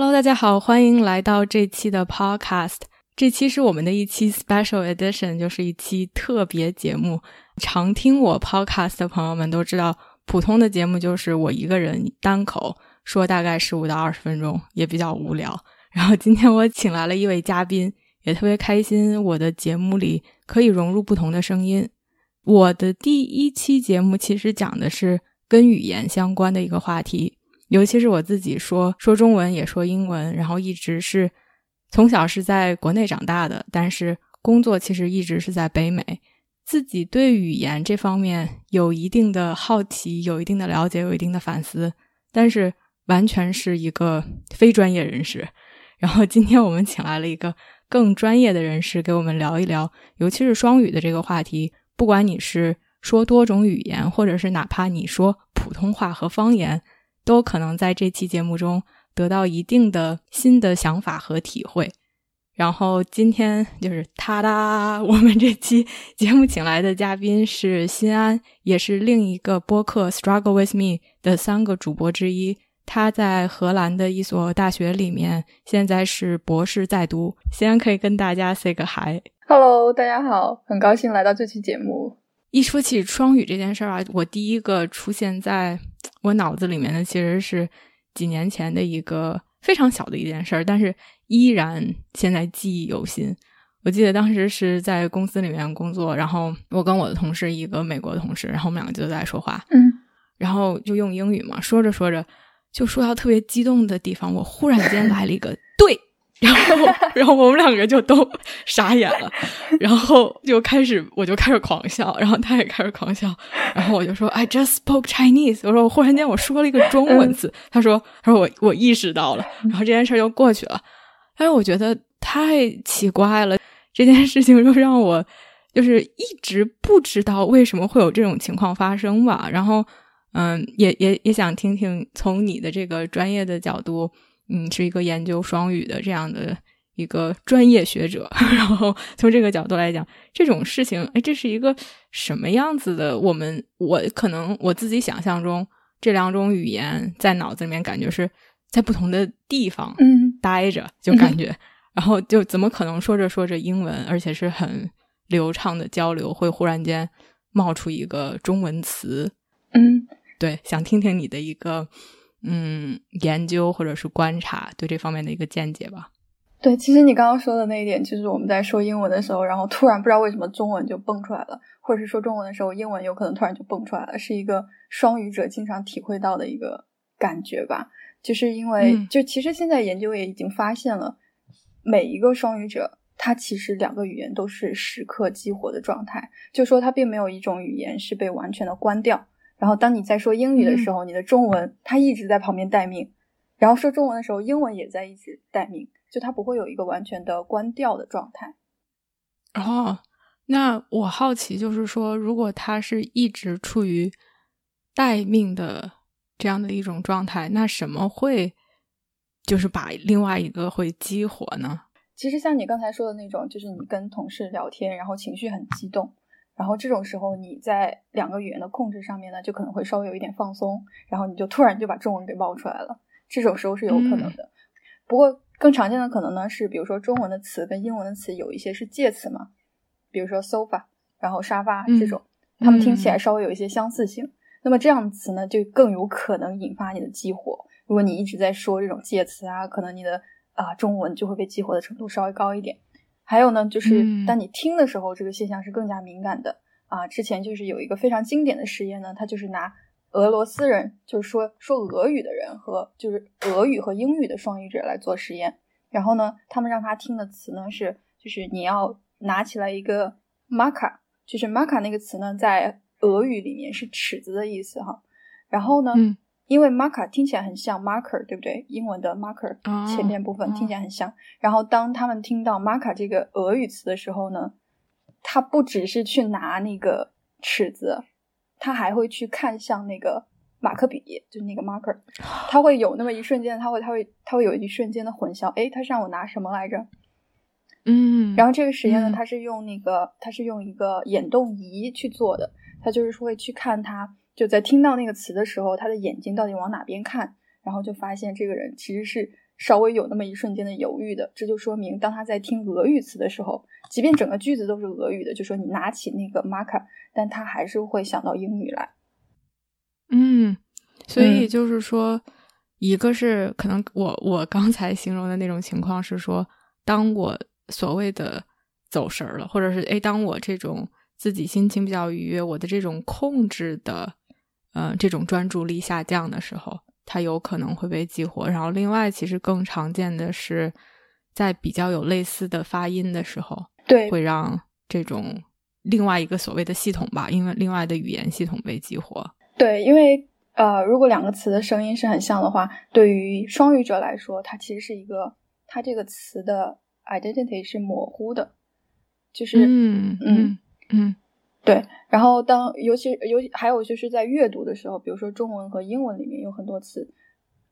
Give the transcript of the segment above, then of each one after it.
Hello，大家好，欢迎来到这期的 Podcast。这期是我们的一期 Special Edition，就是一期特别节目。常听我 Podcast 的朋友们都知道，普通的节目就是我一个人单口说，大概十五到二十分钟，也比较无聊。然后今天我请来了一位嘉宾，也特别开心，我的节目里可以融入不同的声音。我的第一期节目其实讲的是跟语言相关的一个话题。尤其是我自己说说中文也说英文，然后一直是从小是在国内长大的，但是工作其实一直是在北美。自己对语言这方面有一定的好奇，有一定的了解，有一定的反思，但是完全是一个非专业人士。然后今天我们请来了一个更专业的人士，给我们聊一聊，尤其是双语的这个话题。不管你是说多种语言，或者是哪怕你说普通话和方言。都可能在这期节目中得到一定的新的想法和体会。然后今天就是他哒，我们这期节目请来的嘉宾是新安，也是另一个播客《Struggle with Me》的三个主播之一。他在荷兰的一所大学里面，现在是博士在读。新安可以跟大家 say 个 hi。Hello，大家好，很高兴来到这期节目。一说起双语这件事儿啊，我第一个出现在。我脑子里面的其实是几年前的一个非常小的一件事儿，但是依然现在记忆犹新。我记得当时是在公司里面工作，然后我跟我的同事一个美国的同事，然后我们两个就在说话，嗯，然后就用英语嘛，说着说着就说到特别激动的地方，我忽然间来了一个 对。然后，然后我们两个就都傻眼了，然后就开始，我就开始狂笑，然后他也开始狂笑，然后我就说，I just spoke Chinese。我说我忽然间我说了一个中文字，他说，他说我我意识到了，然后这件事就过去了。但是我觉得太奇怪了，这件事情就让我就是一直不知道为什么会有这种情况发生吧。然后，嗯，也也也想听听从你的这个专业的角度。嗯，是一个研究双语的这样的一个专业学者，然后从这个角度来讲，这种事情，哎，这是一个什么样子的？我们我可能我自己想象中，这两种语言在脑子里面感觉是在不同的地方待着，就感觉，然后就怎么可能说着说着英文，而且是很流畅的交流，会忽然间冒出一个中文词？嗯，对，想听听你的一个。嗯，研究或者是观察对这方面的一个见解吧。对，其实你刚刚说的那一点，就是我们在说英文的时候，然后突然不知道为什么中文就蹦出来了，或者是说中文的时候，英文有可能突然就蹦出来了，是一个双语者经常体会到的一个感觉吧。就是因为，就其实现在研究也已经发现了，每一个双语者他其实两个语言都是时刻激活的状态，就说他并没有一种语言是被完全的关掉。然后，当你在说英语的时候，你的中文它一直在旁边待命；然后说中文的时候，英文也在一直待命，就它不会有一个完全的关掉的状态。哦，那我好奇，就是说，如果它是一直处于待命的这样的一种状态，那什么会就是把另外一个会激活呢？其实像你刚才说的那种，就是你跟同事聊天，然后情绪很激动。然后这种时候，你在两个语言的控制上面呢，就可能会稍微有一点放松，然后你就突然就把中文给冒出来了。这种时候是有可能的。不过更常见的可能呢是，比如说中文的词跟英文的词有一些是介词嘛，比如说 sofa，然后沙发这种，它们听起来稍微有一些相似性。那么这样的词呢，就更有可能引发你的激活。如果你一直在说这种介词啊，可能你的啊中文就会被激活的程度稍微高一点。还有呢，就是当你听的时候，这个现象是更加敏感的啊。之前就是有一个非常经典的实验呢，它就是拿俄罗斯人，就是说说俄语的人和就是俄语和英语的双语者来做实验。然后呢，他们让他听的词呢是，就是你要拿起来一个 marker，就是 marker 那个词呢，在俄语里面是尺子的意思哈。然后呢，因为 marker 听起来很像 marker，对不对？英文的 marker 前面部分听起来很像。然后当他们听到 marker 这个俄语词的时候呢，他不只是去拿那个尺子，他还会去看向那个马克笔，就是那个 marker，他会有那么一瞬间，他会他会他会有一瞬间的混淆。诶，他是让我拿什么来着？嗯。然后这个实验呢，他是用那个他是用一个眼动仪去做的，他就是会去看他。就在听到那个词的时候，他的眼睛到底往哪边看，然后就发现这个人其实是稍微有那么一瞬间的犹豫的。这就说明，当他在听俄语词的时候，即便整个句子都是俄语的，就说你拿起那个 marker，但他还是会想到英语来。嗯，所以就是说，一个是可能我我刚才形容的那种情况是说，当我所谓的走神儿了，或者是哎，当我这种自己心情比较愉悦，我的这种控制的。嗯，这种专注力下降的时候，它有可能会被激活。然后，另外其实更常见的是，在比较有类似的发音的时候，对，会让这种另外一个所谓的系统吧，因为另外的语言系统被激活。对，因为呃，如果两个词的声音是很像的话，对于双语者来说，它其实是一个，它这个词的 identity 是模糊的，就是嗯嗯嗯。对，然后当尤其尤其还有就是在阅读的时候，比如说中文和英文里面有很多词，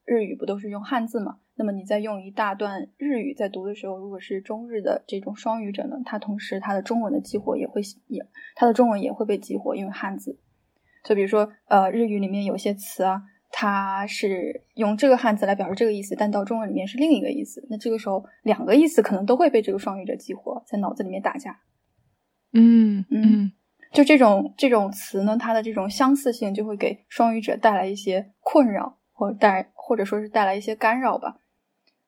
日语不都是用汉字嘛？那么你在用一大段日语在读的时候，如果是中日的这种双语者呢，他同时他的中文的激活也会也他的中文也会被激活，因为汉字。就比如说呃日语里面有些词啊，它是用这个汉字来表示这个意思，但到中文里面是另一个意思，那这个时候两个意思可能都会被这个双语者激活，在脑子里面打架。嗯嗯。就这种这种词呢，它的这种相似性就会给双语者带来一些困扰，或带或者说是带来一些干扰吧。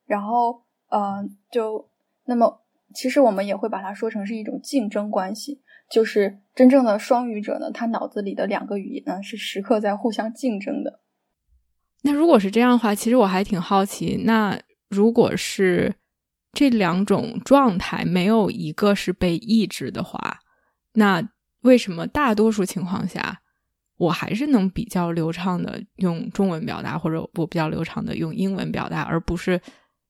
然后，嗯，就那么，其实我们也会把它说成是一种竞争关系，就是真正的双语者呢，他脑子里的两个语言呢是时刻在互相竞争的。那如果是这样的话，其实我还挺好奇，那如果是这两种状态没有一个是被抑制的话，那。为什么大多数情况下，我还是能比较流畅的用中文表达，或者我比较流畅的用英文表达，而不是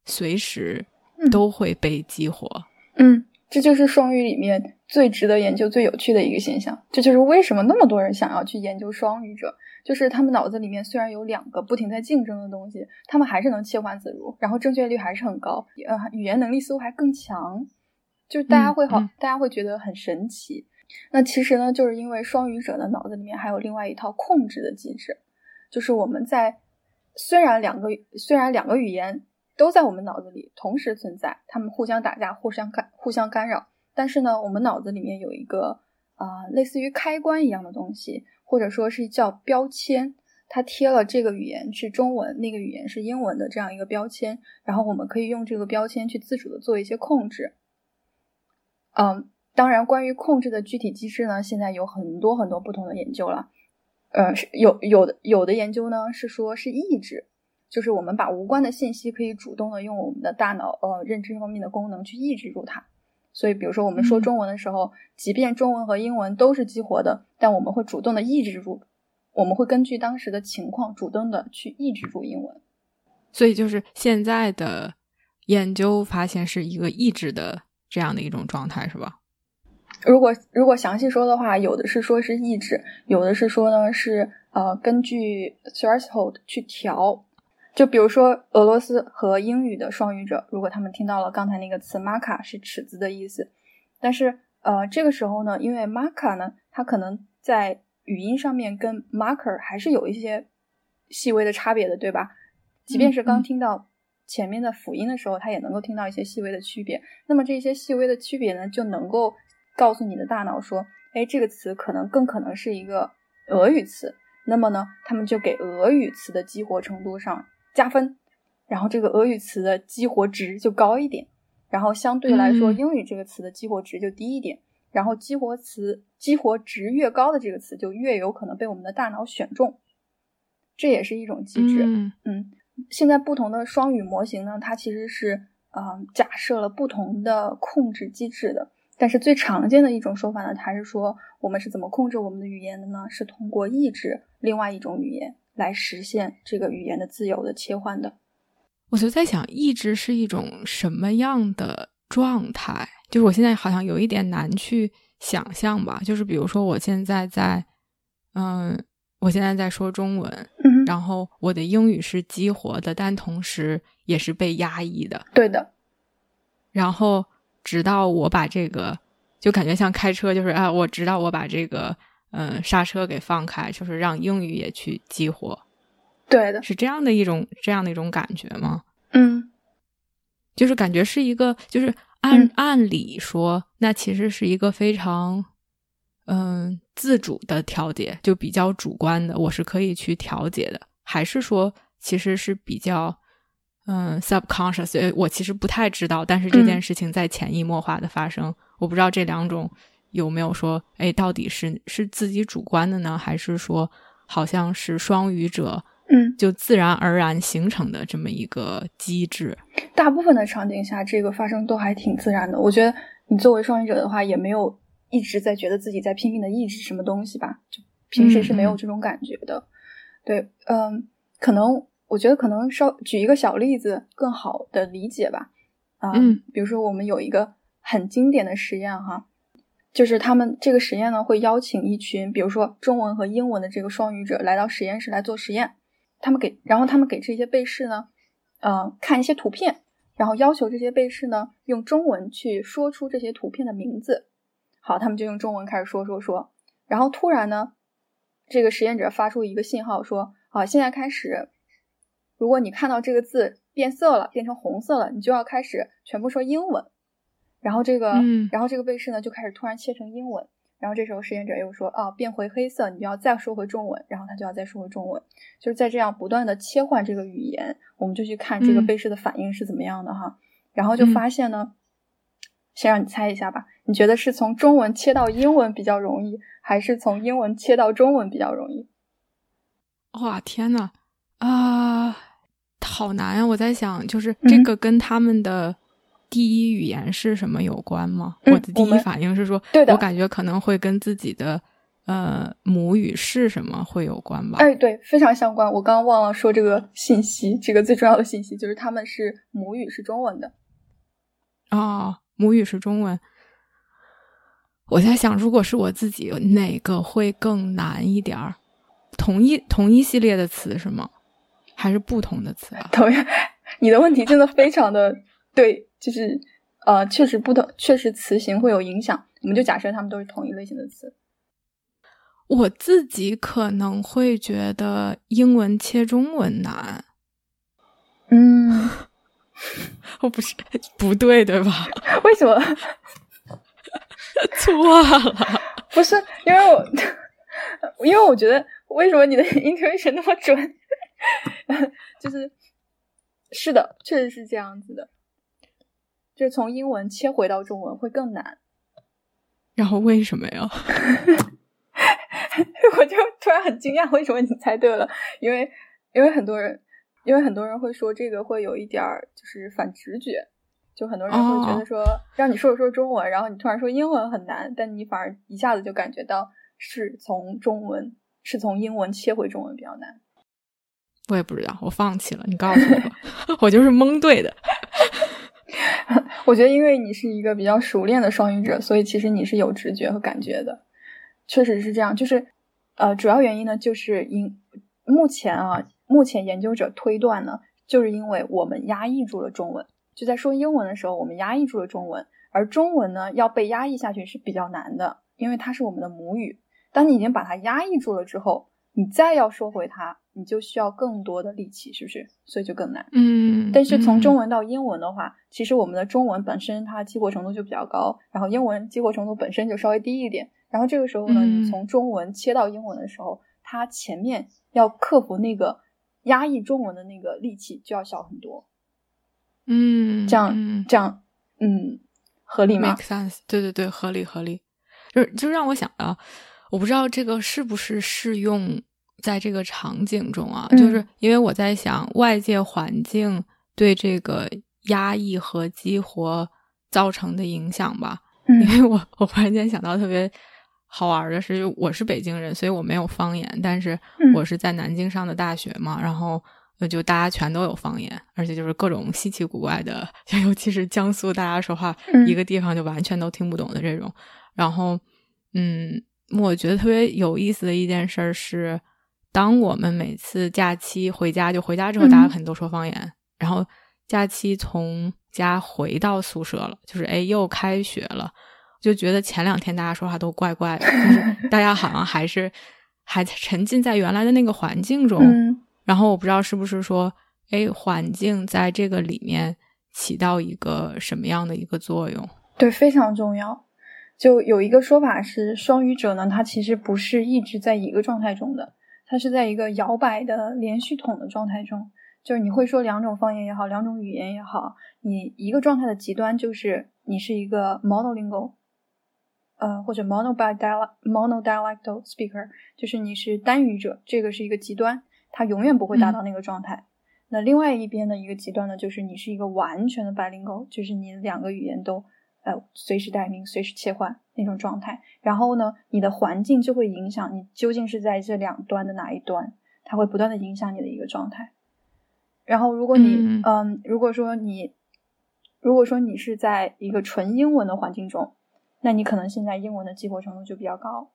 随时都会被激活？嗯，这就是双语里面最值得研究、最有趣的一个现象。这就是为什么那么多人想要去研究双语者，就是他们脑子里面虽然有两个不停在竞争的东西，他们还是能切换自如，然后正确率还是很高，呃，语言能力似乎还更强，就是大家会好，大家会觉得很神奇。那其实呢，就是因为双语者的脑子里面还有另外一套控制的机制，就是我们在虽然两个虽然两个语言都在我们脑子里同时存在，他们互相打架、互相干、互相干扰，但是呢，我们脑子里面有一个啊类似于开关一样的东西，或者说是叫标签，它贴了这个语言是中文，那个语言是英文的这样一个标签，然后我们可以用这个标签去自主的做一些控制，嗯。当然，关于控制的具体机制呢，现在有很多很多不同的研究了。呃，是有有的有的研究呢是说是抑制，就是我们把无关的信息可以主动的用我们的大脑呃认知方面的功能去抑制住它。所以，比如说我们说中文的时候，即便中文和英文都是激活的，但我们会主动的抑制住，我们会根据当时的情况主动的去抑制住英文。所以，就是现在的研究发现是一个抑制的这样的一种状态，是吧？如果如果详细说的话，有的是说是抑制，有的是说呢是呃根据 threshold 去调。就比如说俄罗斯和英语的双语者，如果他们听到了刚才那个词 marka 是尺子的意思，但是呃这个时候呢，因为 marka 呢，它可能在语音上面跟 marker 还是有一些细微的差别的，对吧？即便是刚听到前面的辅音的时候，它也能够听到一些细微的区别。那么这些细微的区别呢，就能够。告诉你的大脑说，哎，这个词可能更可能是一个俄语词，那么呢，他们就给俄语词的激活程度上加分，然后这个俄语词的激活值就高一点，然后相对来说，英语这个词的激活值就低一点，然后激活词激活值越高的这个词就越有可能被我们的大脑选中，这也是一种机制。嗯，嗯现在不同的双语模型呢，它其实是嗯假设了不同的控制机制的。但是最常见的一种说法呢，它是说我们是怎么控制我们的语言的呢？是通过抑制另外一种语言来实现这个语言的自由的切换的。我就在想，抑制是一种什么样的状态？就是我现在好像有一点难去想象吧。就是比如说，我现在在，嗯，我现在在说中文，然后我的英语是激活的，但同时也是被压抑的。对的。然后直到我把这个，就感觉像开车，就是啊，我直到我把这个，嗯，刹车给放开，就是让英语也去激活。对的，是这样的一种这样的一种感觉吗？嗯，就是感觉是一个，就是按按理说，那其实是一个非常嗯自主的调节，就比较主观的，我是可以去调节的，还是说其实是比较嗯 subconscious？我其实不太知道，但是这件事情在潜移默化的发生，我不知道这两种有没有说，哎，到底是是自己主观的呢，还是说好像是双语者？嗯，就自然而然形成的这么一个机制。大部分的场景下，这个发生都还挺自然的。我觉得你作为双语者的话，也没有一直在觉得自己在拼命的抑制什么东西吧？就平时是没有这种感觉的。对，嗯，可能我觉得可能稍举一个小例子更好的理解吧。啊，比如说我们有一个很经典的实验哈，就是他们这个实验呢会邀请一群，比如说中文和英文的这个双语者来到实验室来做实验。他们给，然后他们给这些被试呢，呃，看一些图片，然后要求这些被试呢用中文去说出这些图片的名字。好，他们就用中文开始说说说，然后突然呢，这个实验者发出一个信号说：“啊，现在开始，如果你看到这个字变色了，变成红色了，你就要开始全部说英文。”然后这个，嗯然后这个被试呢就开始突然切成英文。然后这时候实验者又说：“啊，变回黑色，你就要再说回中文。”然后他就要再说回中文，就是在这样不断的切换这个语言，我们就去看这个被试的反应是怎么样的哈。然后就发现呢，先让你猜一下吧，你觉得是从中文切到英文比较容易，还是从英文切到中文比较容易？哇，天呐，啊，好难呀！我在想，就是这个跟他们的。第一语言是什么有关吗？我的第一反应是说，我感觉可能会跟自己的呃母语是什么会有关吧？哎，对，非常相关。我刚刚忘了说这个信息，这个最重要的信息就是他们是母语是中文的。哦，母语是中文。我在想，如果是我自己，哪个会更难一点儿？同一同一系列的词是吗？还是不同的词啊？同样，你的问题真的非常的对。就是，呃，确实不同，确实词形会有影响。我们就假设它们都是同一类型的词。我自己可能会觉得英文切中文难。嗯，我不是不对，对吧？为什么？错了？不是因为我，因为我觉得为什么你的 intuition 那么准？就是是的，确实是这样子的。就从英文切回到中文会更难，然后为什么呀？我就突然很惊讶，为什么你猜对了？因为因为很多人，因为很多人会说这个会有一点儿就是反直觉，就很多人会觉得说让你说说中文，然后你突然说英文很难，但你反而一下子就感觉到是从中文是从英文切回中文比较难。我也不知道，我放弃了。你告诉我，我就是蒙对的。我觉得，因为你是一个比较熟练的双语者，所以其实你是有直觉和感觉的，确实是这样。就是，呃，主要原因呢，就是因目前啊，目前研究者推断呢，就是因为我们压抑住了中文，就在说英文的时候，我们压抑住了中文，而中文呢，要被压抑下去是比较难的，因为它是我们的母语。当你已经把它压抑住了之后，你再要说回它。你就需要更多的力气，是不是？所以就更难。嗯，但是从中文到英文的话，其实我们的中文本身它激活程度就比较高，然后英文激活程度本身就稍微低一点。然后这个时候呢，你从中文切到英文的时候，它前面要克服那个压抑中文的那个力气就要小很多。嗯，这样这样，嗯，合理吗？Make sense。对对对，合理合理。就就让我想到，我不知道这个是不是适用。在这个场景中啊，就是因为我在想外界环境对这个压抑和激活造成的影响吧。因为我我忽然间想到特别好玩的是，我是北京人，所以我没有方言，但是我是在南京上的大学嘛，然后就大家全都有方言，而且就是各种稀奇古怪的，尤其是江苏，大家说话一个地方就完全都听不懂的这种。然后，嗯，我觉得特别有意思的一件事是，当我们每次假期回家，就回家之后，大家肯定都说方言，然后假期从家回到宿舍了，就是哎，又开学了。就觉得前两天大家说话都怪怪的，就是大家好像还是还沉浸在原来的那个环境中。然后我不知道是不是说，哎，环境在这个里面起到一个什么样的一个作用？对，非常重要。就有一个说法是，双语者呢，他其实不是一直在一个状态中的，他是在一个摇摆的连续统的状态中。就是你会说两种方言也好，两种语言也好，你一个状态的极端就是你是一个 monolingual。呃，或者 monodialectal speaker，就是你是单语者，这个是一个极端，它永远不会达到那个状态。那另外一边的一个极端呢，就是你是一个完全的 bilingual，就是你两个语言都呃随时待命、随时切换那种状态。然后呢，你的环境就会影响你究竟是在这两端的哪一端，它会不断的影响你的一个状态。然后，如果你嗯，如果说你如果说你是在一个纯英文的环境中。那你可能现在英文的激活程度就比较高，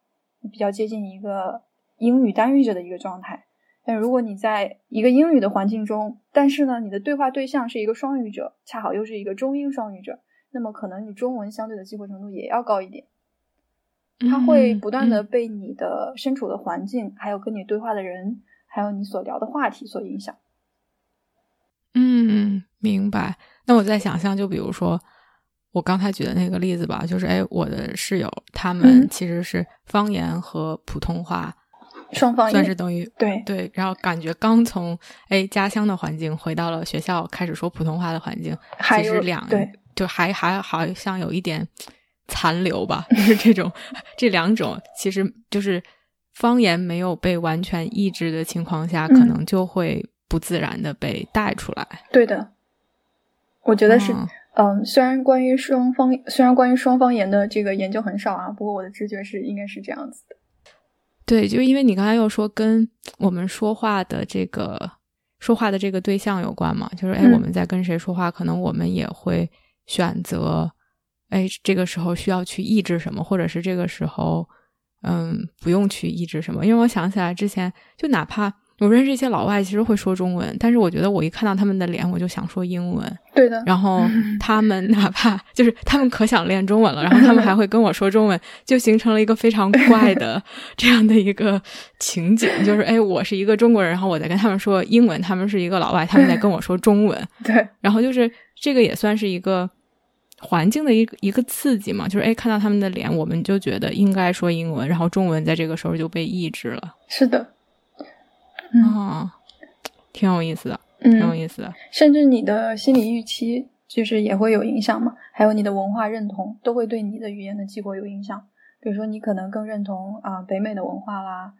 比较接近一个英语单语者的一个状态。但如果你在一个英语的环境中，但是呢，你的对话对象是一个双语者，恰好又是一个中英双语者，那么可能你中文相对的激活程度也要高一点。它会不断的被你的身处的环境，还有跟你对话的人，还有你所聊的话题所影响。嗯，明白。那我在想象，就比如说。我刚才举的那个例子吧，就是哎，我的室友他们其实是方言和普通话双方算是等于对对，然后感觉刚从哎家乡的环境回到了学校，开始说普通话的环境，其实两对就还还好像有一点残留吧，就是这种这两种其实就是方言没有被完全抑制的情况下，可能就会不自然的被带出来。对的，我觉得是。嗯，虽然关于双方虽然关于双方言的这个研究很少啊，不过我的直觉是应该是这样子的。对，就因为你刚才又说跟我们说话的这个说话的这个对象有关嘛，就是哎，我们在跟谁说话，可能我们也会选择，哎，这个时候需要去抑制什么，或者是这个时候，嗯，不用去抑制什么。因为我想起来之前，就哪怕。我认识一些老外，其实会说中文，但是我觉得我一看到他们的脸，我就想说英文。对的。然后 他们哪怕就是他们可想练中文了，然后他们还会跟我说中文，就形成了一个非常怪的 这样的一个情景，就是哎，我是一个中国人，然后我在跟他们说英文，他们是一个老外，他们在跟我说中文。对。然后就是这个也算是一个环境的一个一个刺激嘛，就是哎，看到他们的脸，我们就觉得应该说英文，然后中文在这个时候就被抑制了。是的。哦，挺有意思的，挺有意思的。甚至你的心理预期就是也会有影响嘛，还有你的文化认同都会对你的语言的激活有影响。比如说，你可能更认同啊北美的文化啦，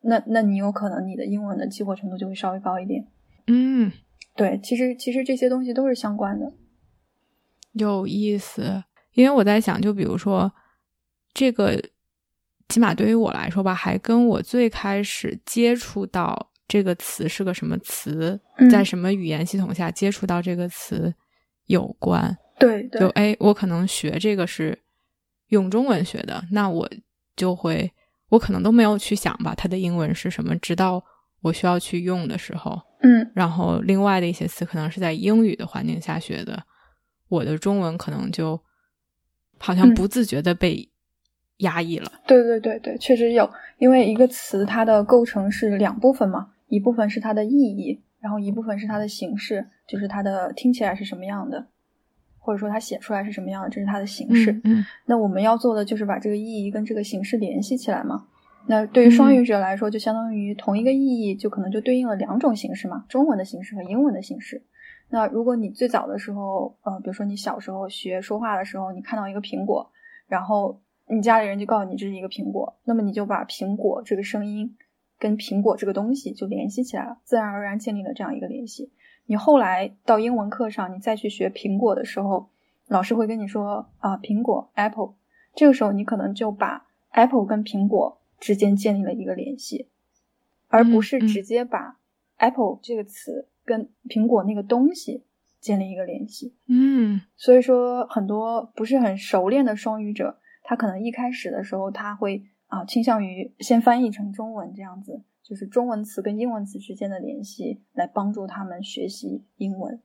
那那你有可能你的英文的激活程度就会稍微高一点。嗯，对，其实其实这些东西都是相关的。有意思，因为我在想，就比如说这个。起码对于我来说吧，还跟我最开始接触到这个词是个什么词，在什么语言系统下接触到这个词有关。对，就哎，我可能学这个是用中文学的，那我就会，我可能都没有去想吧，它的英文是什么，直到我需要去用的时候。嗯，然后另外的一些词可能是在英语的环境下学的，我的中文可能就好像不自觉的被。压抑了，对对对对，确实有，因为一个词它的构成是两部分嘛，一部分是它的意义，然后一部分是它的形式，就是它的听起来是什么样的，或者说它写出来是什么样的，这是它的形式。嗯，那我们要做的就是把这个意义跟这个形式联系起来嘛。那对于双语者来说，就相当于同一个意义，就可能就对应了两种形式嘛，中文的形式和英文的形式。那如果你最早的时候，呃，比如说你小时候学说话的时候，你看到一个苹果，然后。你家里人就告诉你这是一个苹果，那么你就把苹果这个声音跟苹果这个东西就联系起来了，自然而然建立了这样一个联系。你后来到英文课上，你再去学苹果的时候，老师会跟你说啊，苹果 apple，这个时候你可能就把 Apple 跟苹果之间建立了一个联系，而不是直接把 Apple 这个词跟苹果那个东西建立一个联系。嗯，所以说很多不是很熟练的双语者，他可能一开始的时候他会啊倾向于先翻译成中文这样子，就是中文词跟英文词之间的联系，来帮助他们学习英文。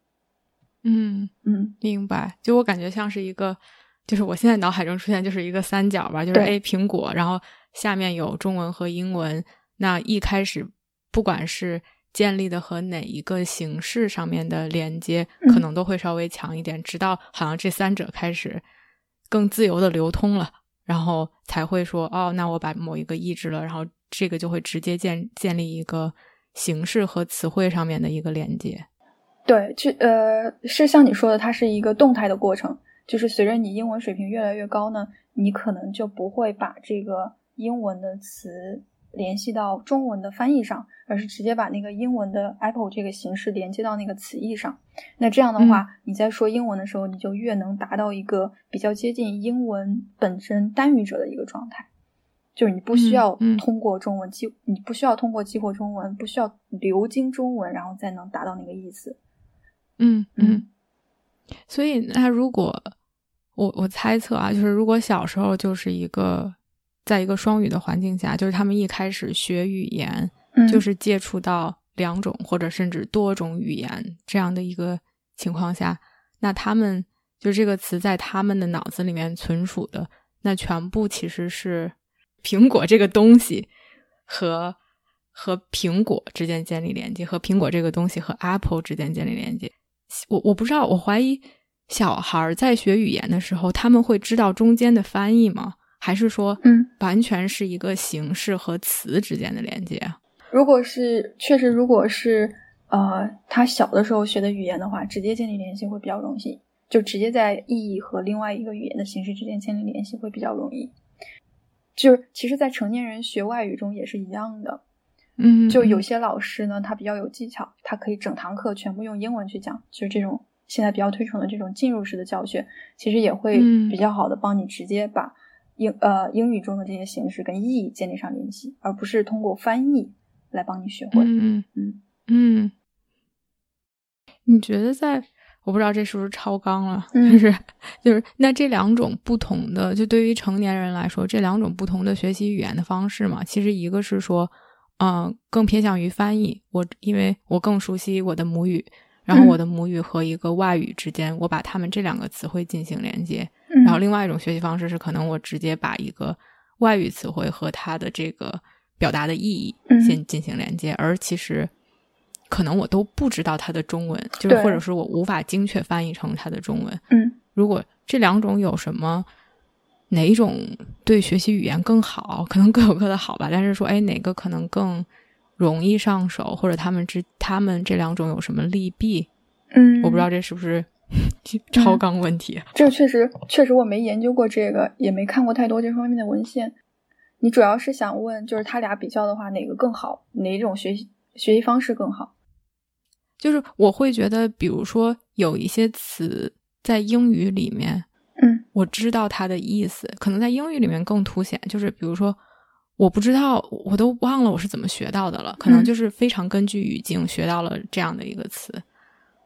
嗯嗯，明白。就我感觉像是一个，就是我现在脑海中出现就是一个三角吧，就是对 A 苹果，然后下面有中文和英文。那一开始不管是建立的和哪一个形式上面的连接，嗯可能都会稍微强一点，直到好像这三者开始更自由的流通了，然后才会说哦，那我把某一个抑制了，然后这个就会直接建建立一个形式和词汇上面的一个连接。对，就呃是像你说的，它是一个动态的过程，就是随着你英文水平越来越高呢，你可能就不会把这个英文的词联系到中文的翻译上，而是直接把那个英文的 Apple 这个形式连接到那个词义上。那这样的话，你在说英文的时候，你就越能达到一个比较接近英文本身单语者的一个状态。就是你不需要通过中文激，你不需要通过激活中文，不需要流经中文，然后再能达到那个意思。嗯嗯，所以那如果我我猜测啊，就是如果小时候就是一个在一个双语的环境下，就是他们一开始学语言，嗯，就是接触到两种或者甚至多种语言这样的一个情况下，那他们就这个词在他们的脑子里面存储的，那全部其实是苹果这个东西和和苹果之间建立连接，和苹果这个东西和 Apple 之间建立连接。我我不知道，我怀疑小孩在学语言的时候，他们会知道中间的翻译吗？还是说，嗯，完全是一个形式和词之间的连接啊？如果是确实，如果是呃他小的时候学的语言的话，直接建立联系会比较容易，就直接在意义和另外一个语言的形式之间建立联系会比较容易。就是其实，在成年人学外语中也是一样的。嗯，就有些老师呢，他比较有技巧，他可以整堂课全部用英文去讲，就是这种现在比较推崇的这种进入式的教学，其实也会嗯比较好的帮你直接把英呃英语中的这些形式跟意义建立上联系，而不是通过翻译来帮你学会。嗯嗯。嗯，你觉得在我不知道这是不是超纲了，嗯就是就是那这两种不同的，就对于成年人来说，这两种不同的学习语言的方式嘛，其实一个是说，嗯、更偏向于翻译，我因为我更熟悉我的母语，然后嗯。我的母语和一个外语之间，我把它们这两个词汇进行连接，嗯，然后另外一种学习方式是，可能我直接把一个外语词汇和它的这个表达的意义嗯。先进行连接，而其实可能我都不知道它的中文，就是或者是我无法精确翻译成它的中文。嗯。如果这两种有什么哪一种对学习语言更好，可能各有各的好吧，但是说哎哪个可能更容易上手，或者他们之他们这两种有什么利弊，嗯，我不知道这是不是 超纲问题。这个确实确实我没研究过这个，也没看过太多这方面的文献。你主要是想问，就是他俩比较的话，哪个更好？哪一种学习学习方式更好？就是我会觉得，比如说有一些词在英语里面，嗯我知道它的意思，可能在英语里面更凸显。就是比如说，我不知道，我都忘了我是怎么学到的了，可能嗯就是非常根据语境学到了这样的一个词，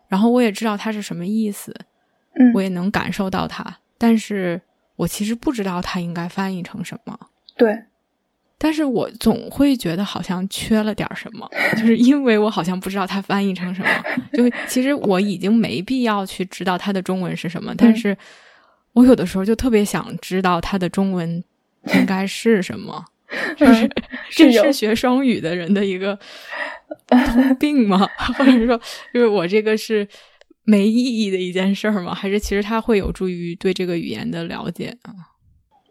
然后我也知道它是什么意思，嗯，我也能感受到它，但是我其实不知道它应该翻译成什么。对，但是我总会觉得好像缺了点什么，就是因为我好像不知道它翻译成什么。就其实我已经没必要去知道它的中文是什么，但是我有的时候就特别想知道它的中文应该是什么。就是这是学双语的人的一个 通病吗？或者是说，就是我这个是没意义的一件事儿吗？还是其实它会有助于对这个语言的了解啊？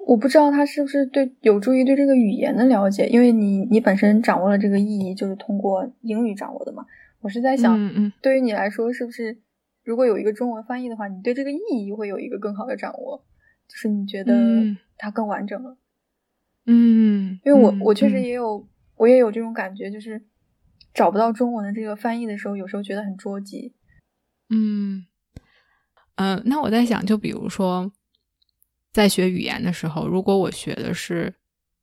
我不知道它是不是对有助于对这个语言的了解，因为你你本身掌握了这个意义，就是通过英语掌握的嘛。我是在想，嗯嗯对于你来说，是不是如果有一个中文翻译的话，你对这个意义会有一个更好的掌握，就是你觉得嗯它更完整了。嗯，因为我嗯我确实嗯也有我也有这种感觉，就是找不到中文的这个翻译的时候，有时候觉得很捉急。嗯，呃，那我在想，就比如说，在学语言的时候，如果我学的是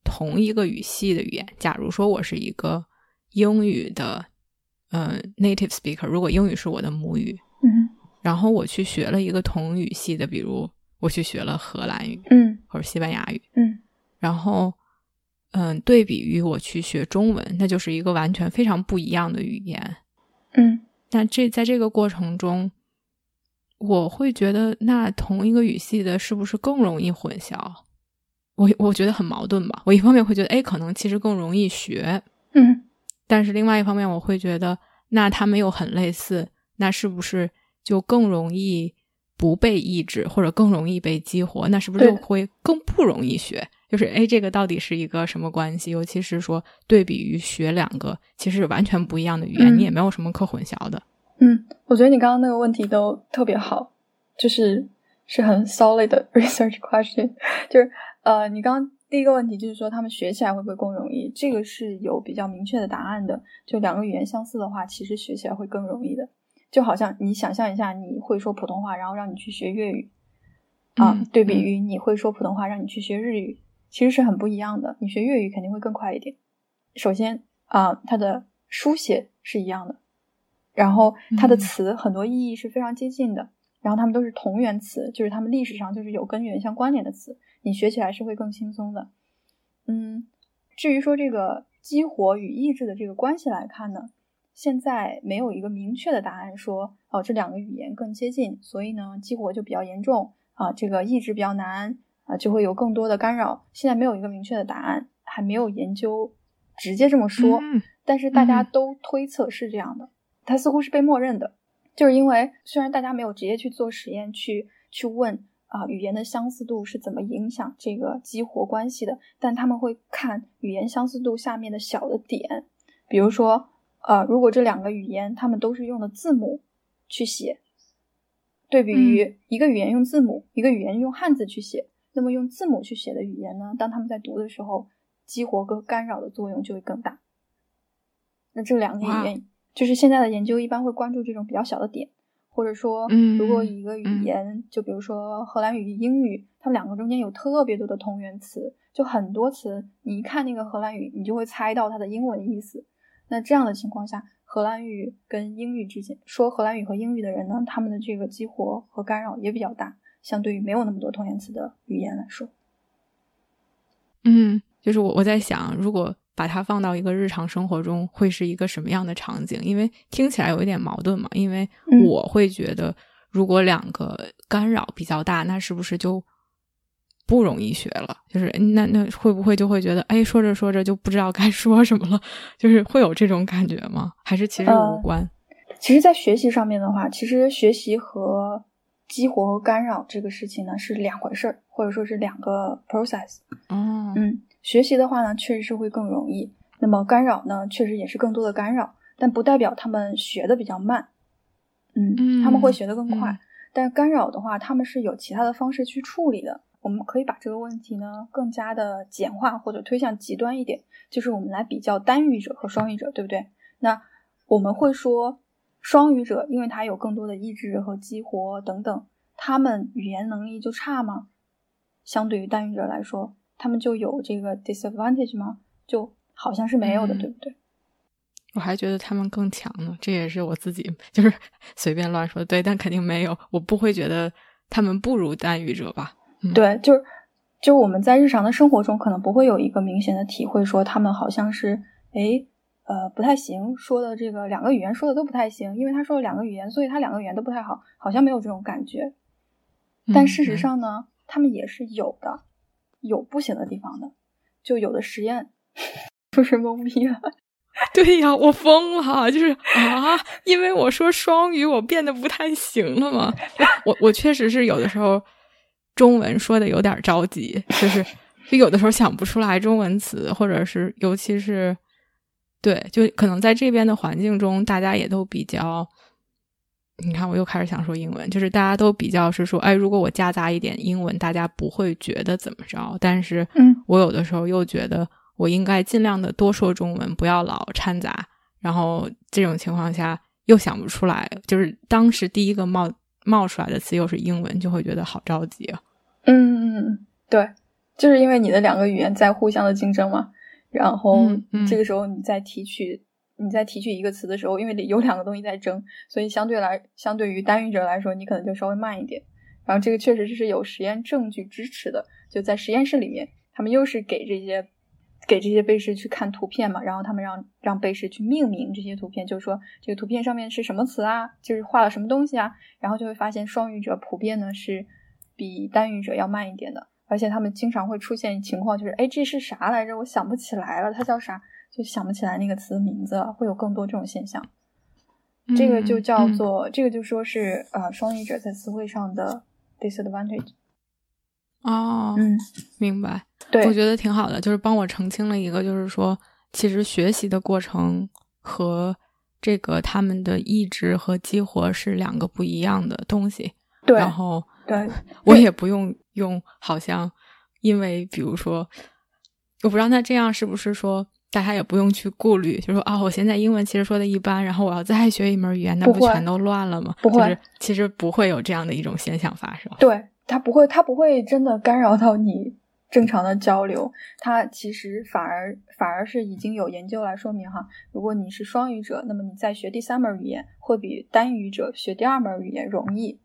同一个语系的语言，假如说我是一个英语的，呃，native speaker，如果英语是我的母语，嗯然后我去学了一个同语系的，比如我去学了荷兰语嗯或者西班牙语，嗯然后，嗯，对比于我去学中文，那就是一个完全非常不一样的语言。嗯那这在这个过程中，我会觉得，那同一个语系的是不是更容易混淆？我我觉得很矛盾吧。我一方面会觉得，哎，可能其实更容易学，嗯但是另外一方面，我会觉得，那他们又很类似，那是不是就更容易不被抑制，或者更容易被激活？那是不是就会更不容易学？就是哎，这个到底是一个什么关系？尤其是说对比于学两个其实完全不一样的语言，嗯你也没有什么可混淆的。嗯，我觉得你刚刚那个问题都特别好，就是是很 solid 的 research question，就是呃，你刚刚第一个问题就是说他们学起来会不会更容易？这个是有比较明确的答案的。就两个语言相似的话，其实学起来会更容易的。就好像你想象一下，你会说普通话，然后让你去学粤语，啊，嗯对比嗯于你会说普通话，让你去学日语，其实是很不一样的。你学粤语肯定会更快一点。首先啊，它的书写是一样的，然后它的嗯词很多意义是非常接近的，然后它们都是同源词，就是它们历史上就是有根源相关联的词，你学起来是会更轻松的。嗯，至于说这个激活与抑制的这个关系来看呢，现在没有一个明确的答案说哦这两个语言更接近，所以呢激活就比较严重啊，这个抑制比较难啊，就会有更多的干扰。现在没有一个明确的答案，还没有研究直接这么说，嗯。但是大家嗯都推测是这样的，它似乎是被默认的，就是因为虽然大家没有直接去做实验去去问啊、语言的相似度是怎么影响这个激活关系的，但他们会看语言相似度下面的小的点，比如说呃，如果这两个语言它们都是用的字母去写，对比于一个语言用字母，一个语言用汉字去写，那么用字母去写的语言呢，当他们在读的时候，激活和干扰的作用就会更大。那这两个语言，就是现在的研究一般会关注这种比较小的点，或者说，嗯如果一个语嗯言，就比如说荷兰语、英语，它们两个中间有特别多的同源词，就很多词，你一看那个荷兰语，你就会猜到它的英文意思。那这样的情况下，荷兰语跟英语之间，说荷兰语和英语的人呢，他们的这个激活和干扰也比较大，相对于没有那么多同源词的语言来说。嗯，就是我我在想，如果把它放到一个日常生活中，会是一个什么样的场景？因为听起来有一点矛盾嘛。因为嗯我会觉得，如果两个干扰比较大，那是不是就不容易学了？就是那那会不会就会觉得，哎，说着说着就不知道该 说什么了？就是会有这种感觉吗？还是其实呃无关？其实，在学习上面的话，其实学习和激活和干扰这个事情呢是两回事儿，或者说是两个 process。嗯，嗯，学习的话呢，确实是会更容易。那么干扰呢，确实也是更多的干扰，但不代表他们学的比较慢。嗯，嗯他们会学得更快。嗯但干扰的话，他们是有其他的方式去处理的。我们可以把这个问题呢更加的简化或者推向极端一点，就是我们来比较单语者和双语者，对不对？那我们会说双语者，因为他有更多的意志和激活等等，他们语言能力就差吗？相对于单语者来说，他们就有这个 disadvantage 吗？就好像是没有的，嗯对不对？我还觉得他们更强呢，这也是我自己就是 随便乱说，对，但肯定没有，我不会觉得他们不如单语者吧？嗯、，对，就是就我们在日常的生活中可能不会有一个明显的体会，说他们好像是诶呃不太行，说的这个两个语言说的都不太行，因为他说了两个语言，所以他两个语言都不太好，好像没有这种感觉。但事实嗯上呢，他们也是有的，有不行的地方的，就有的实验就是懵逼了。对呀，我疯了，就是啊，因为我说双语，我变得不太行了嘛。我我确实是有的时候中文说的有点着急，就是就有的时候想不出来中文词，或者是尤其是对，就可能在这边的环境中，大家也都比较。你看，我又开始想说英文，就是大家都比较是说，哎，如果我夹杂一点英文，大家不会觉得怎么着。但是，嗯，我有的时候又觉得我应该尽量的多说中文，不要老掺杂。然后这种情况下又想不出来，就是当时第一个冒冒出来的词又是英文，就会觉得好着急啊。嗯嗯嗯，对，就是因为你的两个语言在互相的竞争嘛。然后这个时候你再提取你再提取一个词的时候，因为有两个东西在争，所以相对来相对于单语者来说，你可能就稍微慢一点。然后这个确实是有实验证据支持的，就在实验室里面，他们又是给这些给这些被试去看图片嘛，然后他们让让被试去命名这些图片，就是说这个图片上面是什么词啊，就是画了什么东西啊，然后就会发现双语者普遍呢是比单语者要慢一点的，而且他们经常会出现情况，就是哎这是啥来着，我想不起来了，它叫啥，就想不起来那个词的名字了，会有更多这种现象。这个就叫嗯做、这个就说是呃双语者在词汇上的 disadvantage。哦，嗯，明白。对，我觉得挺好的，就是帮我澄清了一个，就是说，其实学习的过程和这个他们的意志和激活是两个不一样的东西。对然后对 我也不用用，好像因为比如说，我不知道那这样是不是说大家也不用去顾虑，就说啊、我现在英文其实说的一般，然后我要再学一门语言，那不全都乱了吗？不会就是其实不会有这样的一种现象发生。对，它不会，它不会真的干扰到你正常的交流。它其实反而反而是已经有研究来说明哈，如果你是双语者，那么你在学第三门语言会比单语者学第二门语言容易。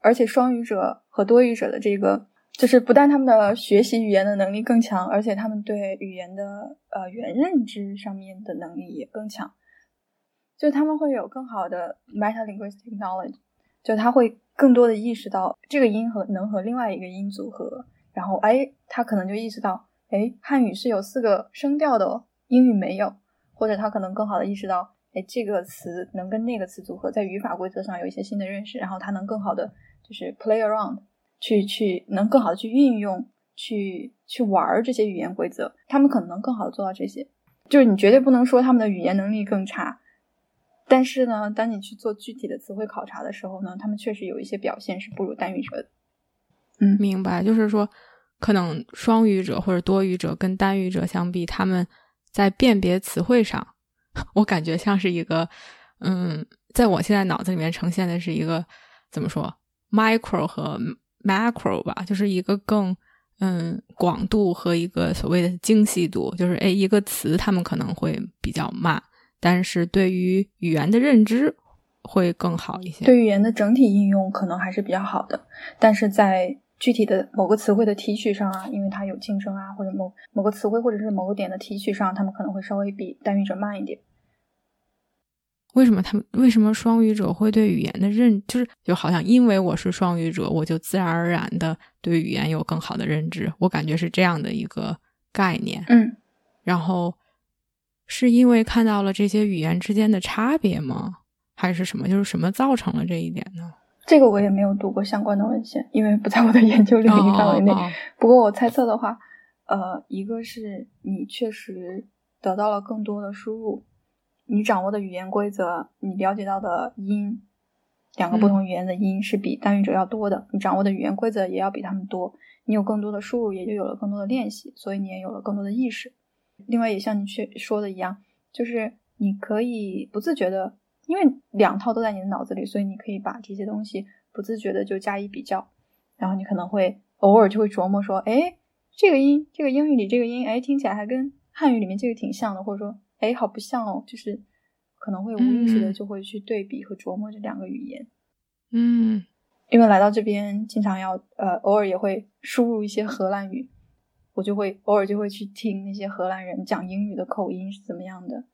而且双语者和多语者的这个，就是不但他们的学习语言的能力更强，而且他们对语言的呃语言认知上面的能力也更强。就他们会有更好的 metalinguistic knowledge，就他会更多的意识到这个音和能和另外一个音组合，然后哎，他可能就意识到，哎，汉语是有四个声调的哦，英语没有，或者他可能更好的意识到，这个词能跟那个词组合，在语法规则上有一些新的认识，然后他能更好的就是 play around，去去能更好的去运用，去去玩这些语言规则，他们可能能更好的做到这些。就是你绝对不能说他们的语言能力更差，但是呢，当你去做具体的词汇考察的时候呢，他们确实有一些表现是不如单语者的。嗯，明白，就是说，可能双语者或者多语者跟单语者相比，他们在辨别词汇上，我感觉像是一个，嗯，在我现在脑子里面呈现的是一个怎么说，micro 和 macro 吧，就是一个更嗯广度和一个所谓的精细度，就是哎一个词他们可能会比较慢，但是对于语言的认知会更好一些。对语言的整体应用可能还是比较好的，但是在具体的某个词汇的提取上啊，因为它有竞争啊，或者某某个词汇或者是某个点的提取上，他们可能会稍微比单语者慢一点。为什么他们为什么双语者会对语言的认，就是就好像因为我是双语者，我就自然而然的对语言有更好的认知，我感觉是这样的一个概念。嗯，然后是因为看到了这些语言之间的差别吗？还是什么？就是什么造成了这一点呢？这个我也没有读过相关的文献，因为不在我的研究领域范围内。不过我猜测的话，呃，一个是你确实得到了更多的输入，你掌握的语言规则，你了解到的音，两个不同语言的音是比单语者要多的，你掌握的语言规则也要比他们多，你有更多的输入，也就有了更多的练习，所以你也有了更多的意识。另外，也像你去说的一样，就是你可以不自觉的，因为两套都在你的脑子里，所以你可以把这些东西不自觉的就加以比较，然后你可能会偶尔就会琢磨说，哎，这个音，这个英语里这个音，哎，听起来还跟汉语里面这个挺像的，或者说，哎，好不像哦，就是可能会无意识的嗯就会去对比和琢磨这两个语言。嗯因为来到这边，经常要呃，偶尔也会输入一些荷兰语，我就会偶尔就会去听那些荷兰人讲英语的口音是怎么样的，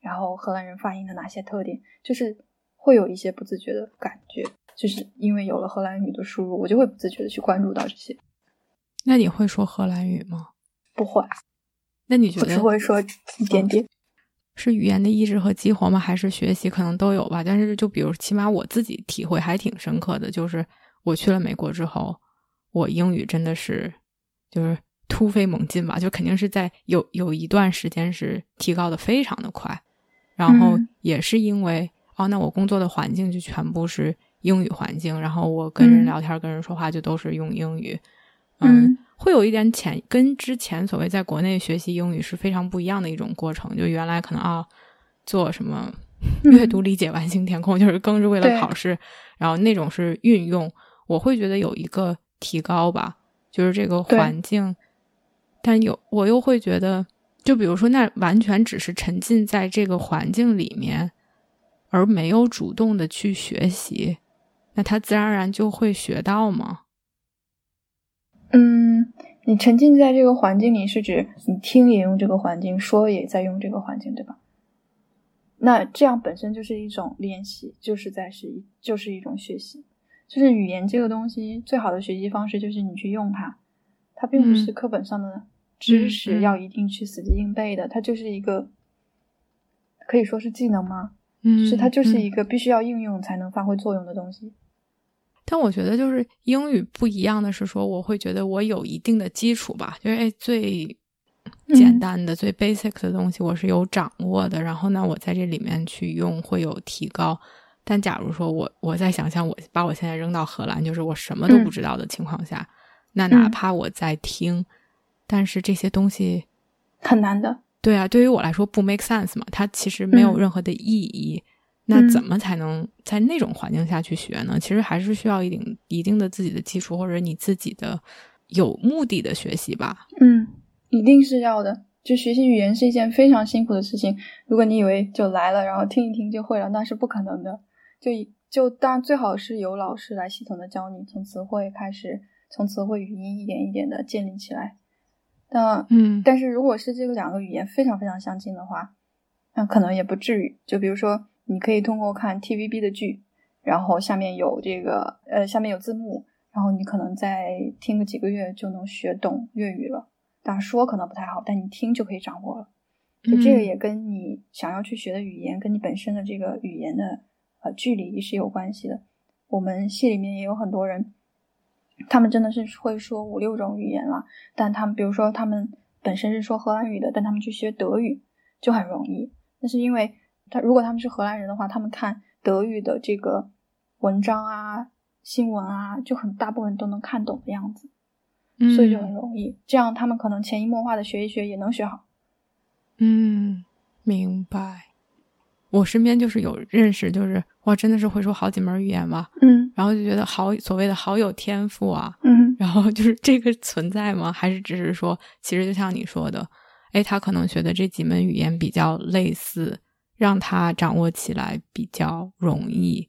然后荷兰人发音的哪些特点，就是会有一些不自觉的感觉，就是因为有了荷兰语的输入，我就会不自觉的去关注到这些。那你会说荷兰语吗？不会，那你觉我只会说一点点。是语言的意志和激活吗？还是学习？可能都有吧？但是就比如，起码我自己体会还挺深刻的，就是我去了美国之后，我英语真的是就是突飞猛进吧，就肯定是在有有一段时间是提高的非常的快，然后嗯。也是因为、哦，那我工作的环境就全部是英语环境，然后我跟人嗯。聊天、跟人说话就都是用英语，嗯会有一点潜，跟之前所谓在国内学习英语是非常不一样的一种过程。就原来可能啊，做什么阅读理解完形填空，就是更是为了考试，然后那种是运用，我会觉得有一个提高吧。就是这个环境。但有我又会觉得，就比如说，那完全只是沉浸在这个环境里面，而没有主动的去学习，那他自然而然就会学到吗？嗯，你沉浸在这个环境里，是指你听也用这个环境，说也在用这个环境，对吧？那这样本身就是一种练习，就是在是一就是一种学习。就是语言这个东西，最好的学习方式就是你去用它，它并不是课本上的知识要一定去死记硬背的，它就是一个可以说是技能吗？嗯，是它就是一个必须要应用才能发挥作用的东西。但我觉得就是英语不一样的是说，我会觉得我有一定的基础吧，就是最简单的、最 basic 的东西我是有掌握的，然后呢，我在这里面去用会有提高。但假如说我我在想象我把我现在扔到荷兰，就是我什么都不知道的情况下，那哪怕我在听，但是这些东西很难的。对啊，对于我来说不 make sense 嘛，它其实没有任何的意义。那怎么才能在那种环境下去学呢？其实还是需要一定一定的自己的基础，或者你自己的有目的的学习吧。嗯，一定是要的。就学习语言是一件非常辛苦的事情。如果你以为就来了，然后听一听就会了，那是不可能的。就就当然最好是有老师来系统的教你，从词汇开始，从词汇语音一点一点的建立起来。那嗯，但是如果是这个两个语言非常非常相近的话，那可能也不至于。就比如说，你可以通过看 TVB 的剧，然后下面有这个呃下面有字幕，然后你可能再听个几个月就能学懂粤语了。当然说可能不太好，但你听就可以掌握了。就这个也跟你想要去学的语言，跟你本身的这个语言的。呃，距离是有关系的。我们系里面也有很多人，他们真的是会说五六种语言了。但他们，比如说他们本身是说荷兰语的，但他们去学德语就很容易。那是因为他如果他们是荷兰人的话，他们看德语的这个文章啊、新闻啊，就很大部分都能看懂的样子，所以就很容易。这样他们可能潜移默化的学一学也能学好。嗯，明白。我身边就是有认识，就是哇，真的是会说好几门语言嘛，嗯，然后就觉得好所谓的好有天赋啊，嗯，然后就是这个存在吗？还是只是说，其实就像你说的，哎，他可能学的这几门语言比较类似，让他掌握起来比较容易，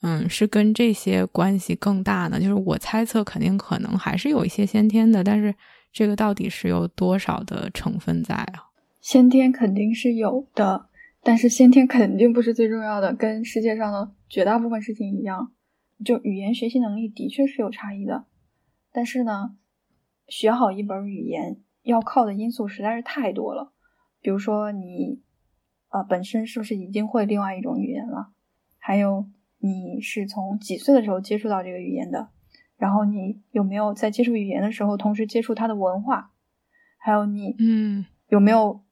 嗯，是跟这些关系更大呢？就是我猜测，肯定可能还是有一些先天的，但是这个到底是有多少的成分在啊？先天肯定是有的。但是先天肯定不是最重要的，跟世界上的绝大部分事情一样，就语言学习能力的确是有差异的。但是呢，学好一门语言要靠的因素实在是太多了。比如说你，呃，本身是不是已经会另外一种语言了？还有你是从几岁的时候接触到这个语言的？然后你有没有在接触语言的时候同时接触它的文化？还有你，嗯，有没有？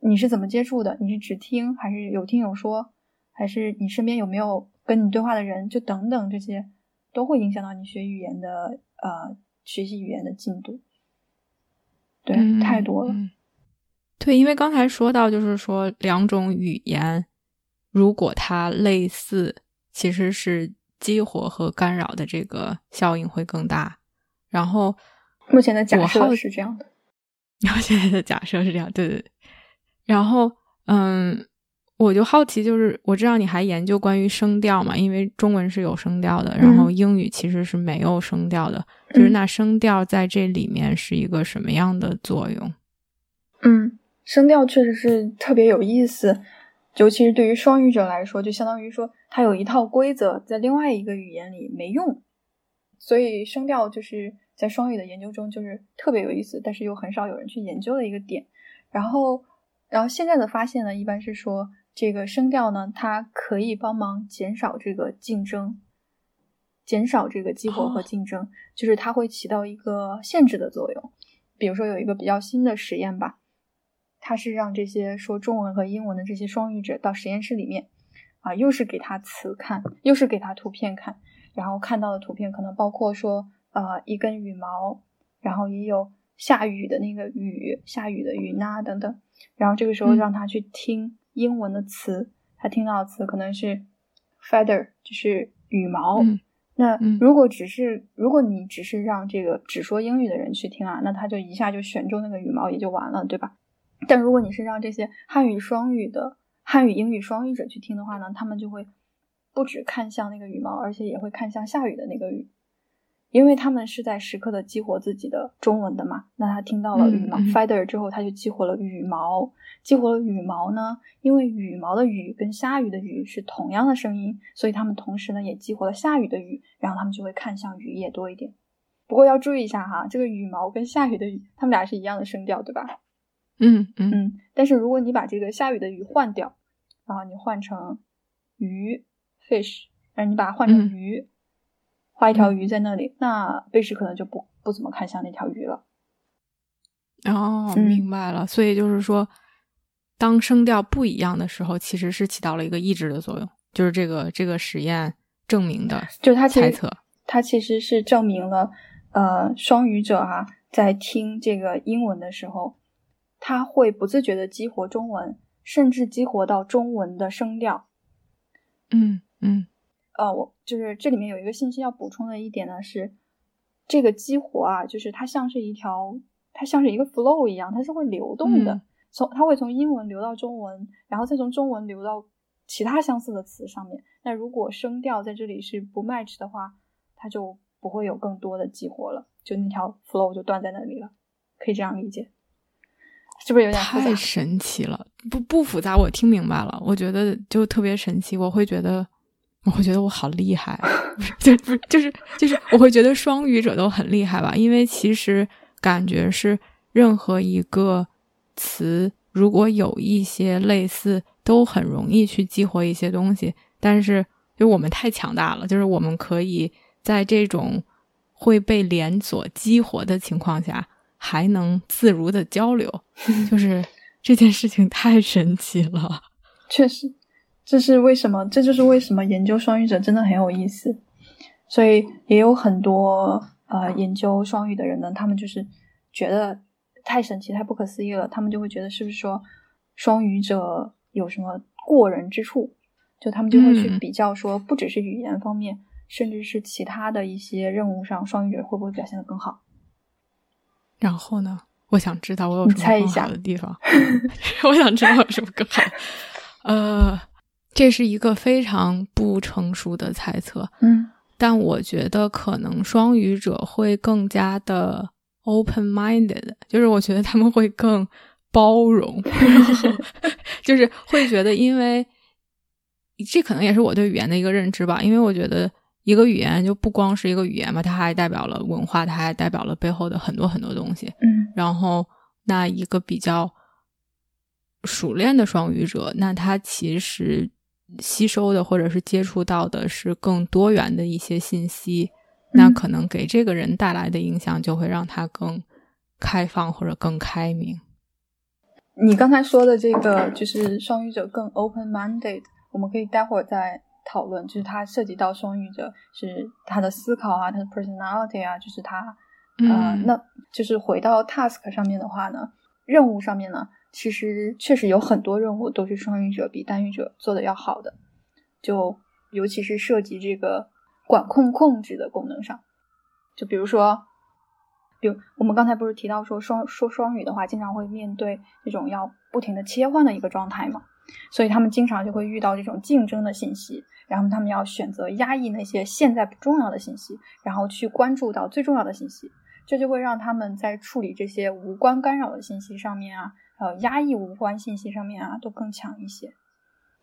你是怎么接触的？你是只听还是有听有说？还是你身边有没有跟你对话的人？就等等这些，都会影响到你学语言的呃学习语言的进度。对，太多了。对，因为刚才说到，就是说两种语言，如果它类似，其实是激活和干扰的这个效应会更大。然后 目前的假设是这样的。然后现在的假设是这样，对对对。然后，嗯，我就好奇，就是我知道你还研究关于声调嘛，因为中文是有声调的，然后英语其实是没有声调的，就是那声调在这里面是一个什么样的作用？嗯，声调确实是特别有意思，尤其是对于双语者来说，就相当于说它有一套规则在另外一个语言里没用，所以声调就是在双语的研究中就是特别有意思，但是又很少有人去研究的一个点，然后。然后现在的发现呢，一般是说这个声调呢，它可以帮忙减少这个竞争，减少这个激活和竞争，就是它会起到一个限制的作用。比如说有一个比较新的实验吧，它是让这些说中文和英文的这些双语者到实验室里面，啊，又是给他词看，又是给他图片看，然后看到的图片可能包括说，呃，一根羽毛，然后也有下雨的那个雨，下雨的云呐等等。然后这个时候让他去听英文的词，他听到的词可能是 feather，就是羽毛，那如果只是如果你只是让这个只说英语的人去听啊，那他就一下就选中那个羽毛也就完了，对吧？但如果你是让这些汉语双语的汉语英语双语者去听的话呢，他们就会不止看向那个羽毛，而且也会看向下雨的那个雨。因为他们是在时刻的激活自己的中文的嘛，那他听到了羽毛 feather 之后，他就激活了羽毛，激活了羽毛呢。因为羽毛的羽跟下雨的雨是同样的声音，所以他们同时呢也激活了下雨的雨，然后他们就会看向雨也多一点。不过要注意一下哈，这个羽毛跟下雨的雨，他们俩是一样的声调，对吧？嗯嗯嗯。但是如果你把这个下雨的雨换掉，然后你换成鱼 fish，然后你把它换成鱼。画一条鱼在那里，那贝什可能就不不怎么看向那条鱼了。哦，明白了。所以就是说，当声调不一样的时候，其实是起到了一个抑制的作用。就是这个这个实验证明的，就他猜测，他其实是证明了，呃，双语者哈在听这个英文的时候，他会不自觉的激活中文，甚至激活到中文的声调。嗯嗯。呃，我就是这里面有一个信息要补充的一点呢，是这个激活啊，就是它像是一条，它像是一个 flow 一样，它是会流动的，从它会从英文流到中文，然后再从中文流到其他相似的词上面。那如果声调在这里是不 match 的话，它就不会有更多的激活了，就那条 flow 就断在那里了，可以这样理解，是不是有点太神奇了？不不复杂，我听明白了。我觉得就特别神奇，我会觉得。我会觉得我好厉害，就不是就是就是我会觉得双语者都很厉害吧，因为其实感觉是任何一个词如果有一些类似，都很容易去激活一些东西。但是就我们太强大了，就是我们可以在这种会被连锁激活的情况下，还能自如的交流，就是这件事情太神奇了，确实。这是为什么？这就是为什么研究双语者真的很有意思。所以也有很多呃研究双语的人呢，他们就是觉得太神奇、太不可思议了。他们就会觉得是不是说双语者有什么过人之处？就他们就会去比较说，不只是语言方面，甚至是其他的一些任务上，双语者会不会表现的更好？然后呢？我想知道我有什么更好的地方。我想知道有什么更好。呃。这是一个非常不成熟的猜测，嗯，但我觉得可能双语者会更加的 open-minded，就是我觉得他们会更包容，然后就是会觉得，因为这可能也是我对语言的一个认知吧，因为我觉得一个语言就不光是一个语言嘛，它还代表了文化，它还代表了背后的很多很多东西，嗯，然后那一个比较熟练的双语者，那他其实。吸收的或者是接触到的是更多元的一些信息，那可能给这个人带来的影响就会让他更开放或者更开明。你刚才说的这个就是双语者更 open-minded，我们可以待会儿再讨论。就是它涉及到双语者是他的思考啊，他的 personality 啊，就是他呃，那就是回到 task 上面的话呢，任务上面呢。其实确实有很多任务都是双语者比单语者做的要好的，就尤其是涉及这个管控控制的功能上，就比如说，比如我们刚才不是提到说双说双语的话，经常会面对这种要不停的切换的一个状态嘛，所以他们经常就会遇到这种竞争的信息，然后他们要选择压抑那些现在不重要的信息，然后去关注到最重要的信息，这就会让他们在处理这些无关干扰的信息上面啊。呃，压抑无关信息上面啊，都更强一些。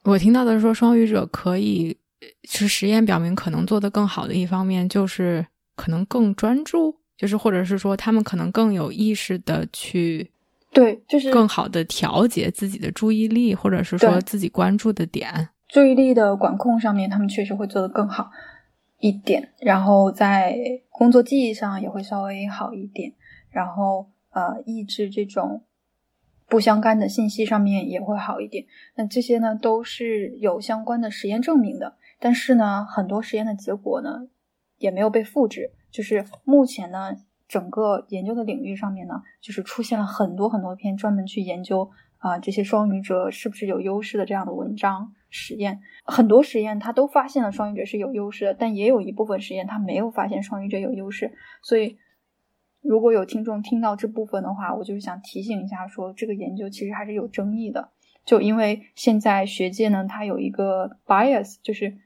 我听到的是说，双语者可以是实验表明，可能做得更好的一方面就是可能更专注，就是或者是说他们可能更有意识的去对，就是更好的调节自己的注意力，或者是说自己关注的点，注意力的管控上面，他们确实会做得更好一点。然后在工作记忆上也会稍微好一点。然后呃，抑制这种。不相干的信息上面也会好一点，那这些呢都是有相关的实验证明的，但是呢，很多实验的结果呢也没有被复制，就是目前呢整个研究的领域上面呢，就是出现了很多很多篇专门去研究啊这些双语者是不是有优势的这样的文章实验。很多实验他都发现了双语者是有优势的，但也有一部分实验他没有发现双语者有优势。所以，如果有听众听到这部分的话，我就是想提醒一下，说这个研究其实还是有争议的。就因为现在学界呢，它有一个 bias，就是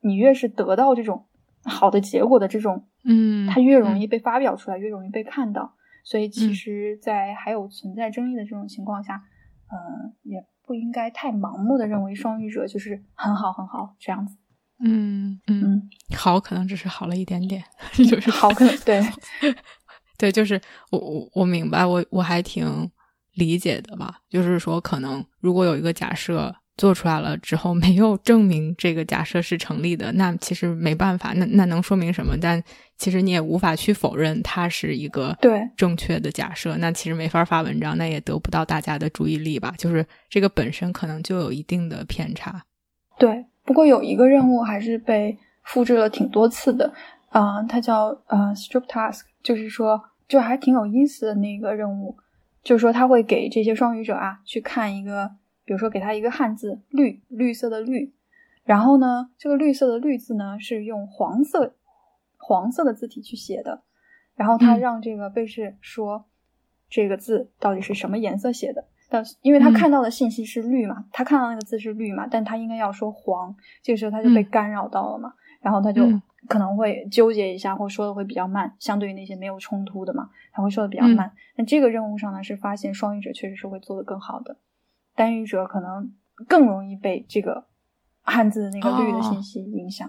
你越是得到这种好的结果的这种，嗯，它越容易被发表出来，越容易被看到。所以其实，在还有存在争议的这种情况下，嗯，也不应该太盲目的认为双语者就是很好很好这样子。嗯嗯，好，可能只是好了一点点，就是好，可能对 对，就是我我我明白，我我还挺。理解的吧，就是说，可能如果有一个假设做出来了之后，没有证明这个假设是成立的，那其实没办法，那那能说明什么？但其实你也无法去否认它是一个对正确的假设，那其实没法发文章，那也得不到大家的注意力吧？就是这个本身可能就有一定的偏差。对，不过有一个任务还是被复制了挺多次的，啊，它叫呃 strip task，就是说就还挺有意思的那个任务。就是说，他会给这些双语者啊去看一个，比如说给他一个汉字“绿”，绿色的“绿”，然后呢，这个绿色的“绿”字呢是用黄色黄色的字体去写的，然后他让这个被试说这个字到底是什么颜色写的，但因为他看到的信息是绿嘛，他看到那个字是绿嘛，但他应该要说黄，这个时候他就被干扰到了嘛，然后他就。可能会纠结一下，或说的会比较慢，相对于那些没有冲突的嘛，他会说的比较慢。那这个任务上呢，是发现双语者确实是会做的更好的，单语者可能更容易被这个汉字的那个绿的信息影响。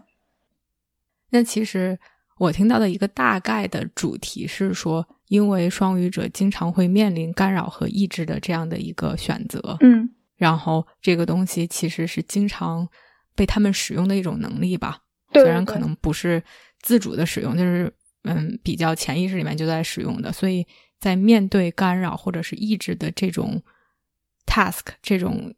那其实我听到的一个大概的主题是说，因为双语者经常会面临干扰和抑制的这样的一个选择，嗯，然后这个东西其实是经常被他们使用的一种能力吧。虽然可能不是自主的使用，就是嗯，比较潜意识里面就在使用的，所以在面对干扰或者是抑制的这种 task 这种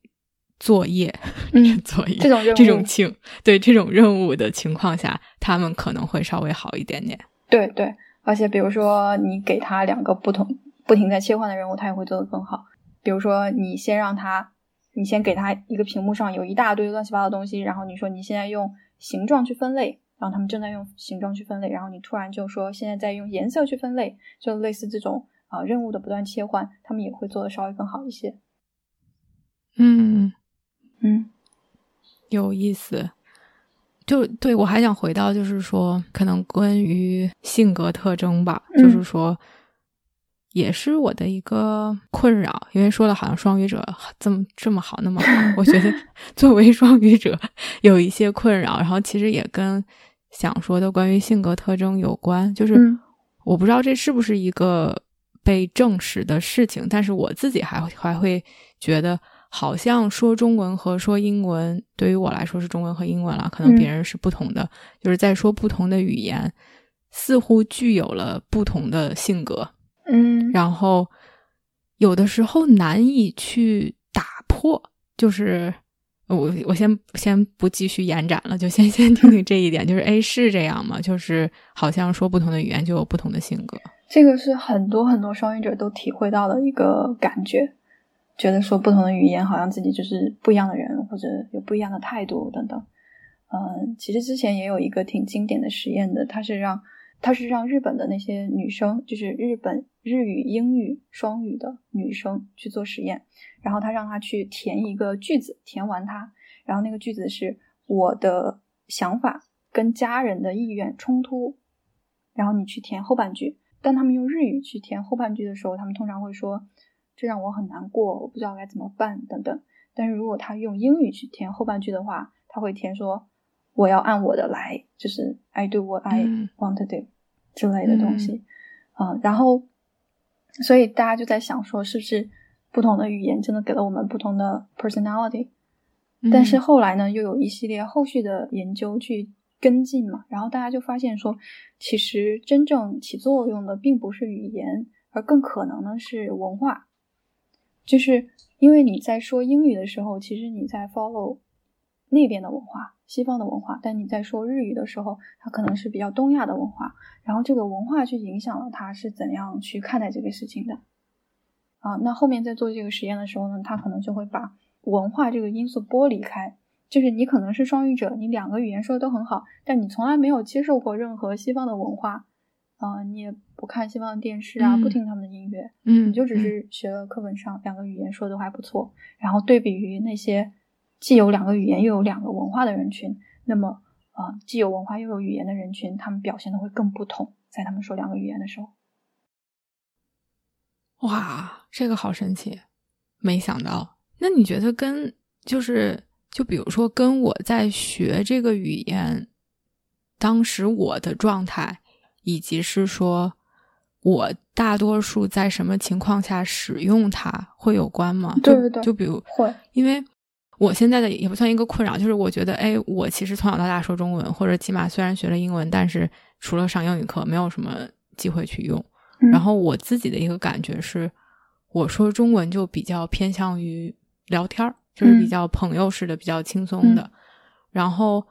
作业，嗯，作业这种这种情对这种任务的情况下，他们可能会稍微好一点点。对对，而且比如说你给他两个不同不停在切换的任务，他也会做得更好。比如说你先让他，你先给他一个屏幕上有一大堆乱七八糟的东西，然后你说你现在用。形状去分类，然后他们正在用形状去分类，然后你突然就说现在在用颜色去分类，就类似这种啊任务的不断切换，他们也会做的稍微更好一些。嗯嗯，有意思。就对我还想回到，就是说可能关于性格特征吧，就是说。也是我的一个困扰，因为说的好像双语者这么这么好那么好，我觉得 作为双语者有一些困扰，然后其实也跟想说的关于性格特征有关，就是我不知道这是不是一个被证实的事情，但是我自己还还会觉得，好像说中文和说英文对于我来说是中文和英文了，可能别人是不同的，就是在说不同的语言，似乎具有了不同的性格。嗯，然后有的时候难以去打破，就是我我先先不继续延展了，就先先听听这一点，就是哎是这样吗？就是好像说不同的语言就有不同的性格，这个是很多很多双语者都体会到的一个感觉，觉得说不同的语言好像自己就是不一样的人，或者有不一样的态度等等。嗯，其实之前也有一个挺经典的实验的，它是让。他是让日本的那些女生，就是日本日语、英语双语的女生去做实验，然后他让她去填一个句子，填完它，然后那个句子是我的想法跟家人的意愿冲突，然后你去填后半句。当他们用日语去填后半句的时候，他们通常会说这让我很难过，我不知道该怎么办等等。但是如果他用英语去填后半句的话，他会填说。我要按我的来，就是 I do what I want to do 之类的东西，嗯，然后，所以大家就在想说，是不是不同的语言真的给了我们不同的 personality？但是后来呢，又有一系列后续的研究去跟进嘛，然后大家就发现说，其实真正起作用的并不是语言，而更可能呢是文化，就是因为你在说英语的时候，其实你在 follow 那边的文化。西方的文化，但你在说日语的时候，它可能是比较东亚的文化，然后这个文化去影响了他是怎样去看待这个事情的。啊，那后面在做这个实验的时候呢，他可能就会把文化这个因素剥离开。就是你可能是双语者，你两个语言说的都很好，但你从来没有接受过任何西方的文化，啊，你也不看西方的电视啊，不听他们的音乐，嗯，你就只是学了课本上两个语言说的还不错，然后对比于那些既有两个语言又有两个文化的人群，那么啊，既有文化又有语言的人群，他们表现的会更不同，在他们说两个语言的时候。哇，这个好神奇，没想到。那你觉得跟就是？就比如说，跟我在学这个语言，当时我的状态，以及是说我大多数在什么情况下使用它会有关吗？对对对。就比如会，因为我现在的也不算一个困扰，就是我觉得，哎，我其实从小到大说中文，或者起码虽然学了英文，但是除了上英语课，没有什么机会去用。然后我自己的一个感觉是，我说中文就比较偏向于聊天儿。就是比较朋友式的，比较轻松的，然后，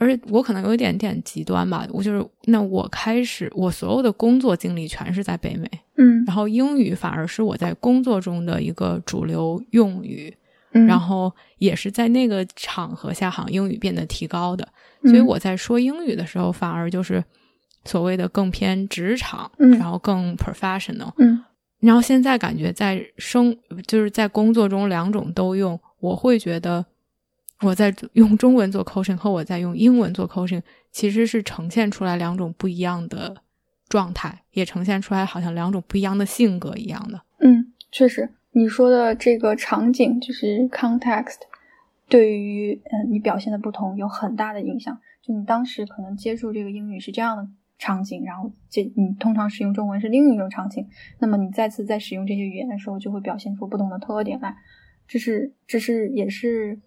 而且我可能有一点点极端吧，我就是那我开始我所有的工作经历全是在北美，嗯，然后英语反而是我在工作中的一个主流用语，嗯，然后也是在那个场合下，好像英语变得提高的，所以我在说英语的时候，反而就是所谓的更偏职场，嗯，然后更 professional，嗯。然后现在感觉在生就是在工作中两种都用，我会觉得我在用中文做 coaching 和我在用英文做 coaching 其实是呈现出来两种不一样的状态，也呈现出来好像两种不一样的性格一样的。嗯，确实，你说的这个场景就是 context，对于嗯你表现的不同有很大的影响。就你当时可能接触这个英语是这样的。场景，然后这你通常使用中文是另一种场景，那么你再次在使用这些语言的时候，就会表现出不同的特点来。这是这是也是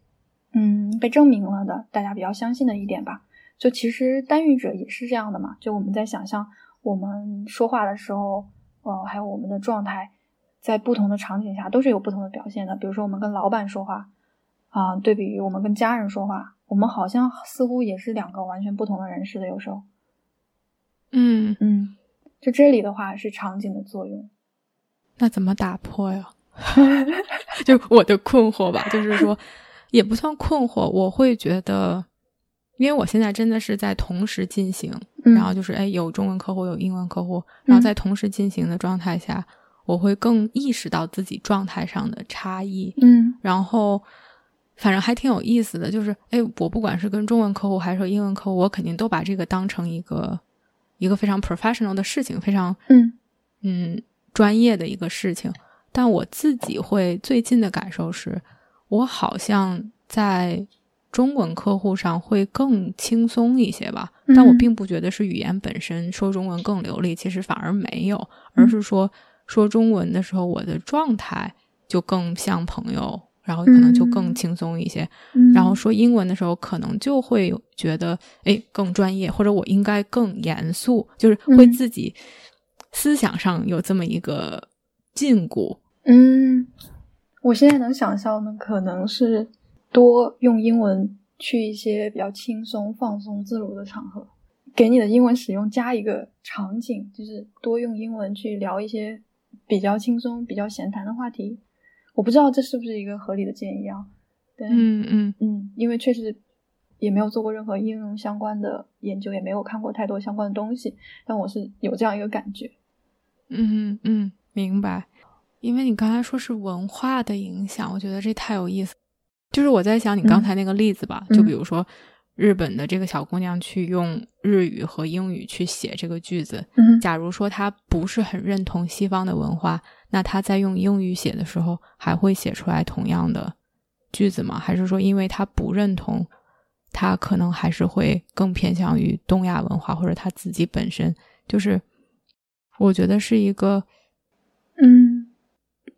嗯被证明了的，大家比较相信的一点吧。就其实单语者也是这样的嘛。就我们在想象我们说话的时候，呃，还有我们的状态，在不同的场景下都是有不同的表现的。比如说我们跟老板说话啊，对比于我们跟家人说话，我们好像似乎也是两个完全不同的人似的，有时候。嗯嗯，就这里的话是场景的作用，那怎么打破呀？就我的困惑吧，就是说也不算困惑，我会觉得，因为我现在真的是在同时进行，然后就是哎有中文客户有英文客户，然后在同时进行的状态下，我会更意识到自己状态上的差异。嗯，然后反正还挺有意思的，就是哎我不管是跟中文客户还是英文客户，我肯定都把这个当成一个。一个非常 professional 的事情，非常嗯嗯专业的一个事情。但我自己会最近的感受是，我好像在中文客户上会更轻松一些吧。但我并不觉得是语言本身说中文更流利，其实反而没有，而是说说中文的时候，我的状态就更像朋友。然后可能就更轻松一些，然后说英文的时候，可能就会觉得哎更专业，或者我应该更严肃，就是会自己思想上有这么一个禁锢。嗯，我现在能想象的可能是多用英文去一些比较轻松、放松、自如的场合，给你的英文使用加一个场景，就是多用英文去聊一些比较轻松、比较闲谈的话题。我不知道这是不是一个合理的建议啊？对，嗯嗯嗯，因为确实也没有做过任何应用相关的研究，也没有看过太多相关的东西，但我是有这样一个感觉。嗯嗯，明白。因为你刚才说是文化的影响，我觉得这太有意思。就是我在想你刚才那个例子吧，就比如说日本的这个小姑娘去用日语和英语去写这个句子，嗯，假如说她不是很认同西方的文化。那她在用英语写的时候，还会写出来同样的句子吗？还是说，因为她不认同，她可能还是会更偏向于东亚文化，或者她自己本身就是？我觉得是一个，嗯，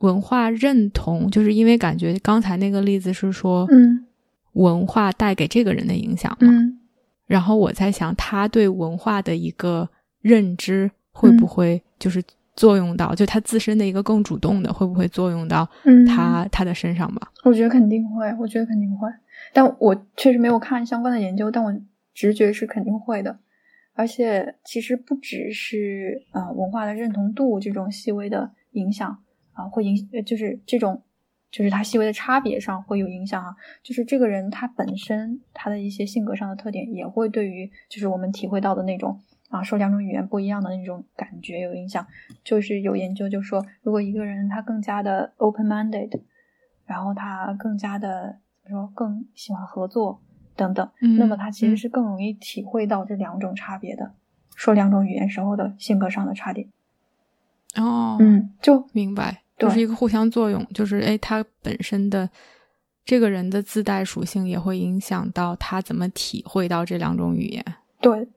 文化认同，就是因为感觉刚才那个例子是说，嗯，文化带给这个人的影响嘛。嗯，然后我在想，他对文化的一个认知会不会就是？作用到就他自身的一个更主动的，会不会作用到他他的身上吧？我觉得肯定会，我觉得肯定会。但我确实没有看相关的研究，但我直觉是肯定会的。而且其实不只是呃文化的认同度这种细微的影响啊，会影就是这种就是他细微的差别上会有影响啊。就是这个人他本身他的一些性格上的特点也会对于就是我们体会到的那种啊说两种语言不一样的那种感觉有影响。就是有研究就说，如果一个人他更加的 open-minded，然后他更加的怎么说更喜欢合作等等，那么他其实是更容易体会到这两种差别的。说两种语言时候的性格上的差别。哦，嗯，就明白，就是一个互相作用，就是哎，他本身的这个人的自带属性也会影响到他怎么体会到这两种语言。对，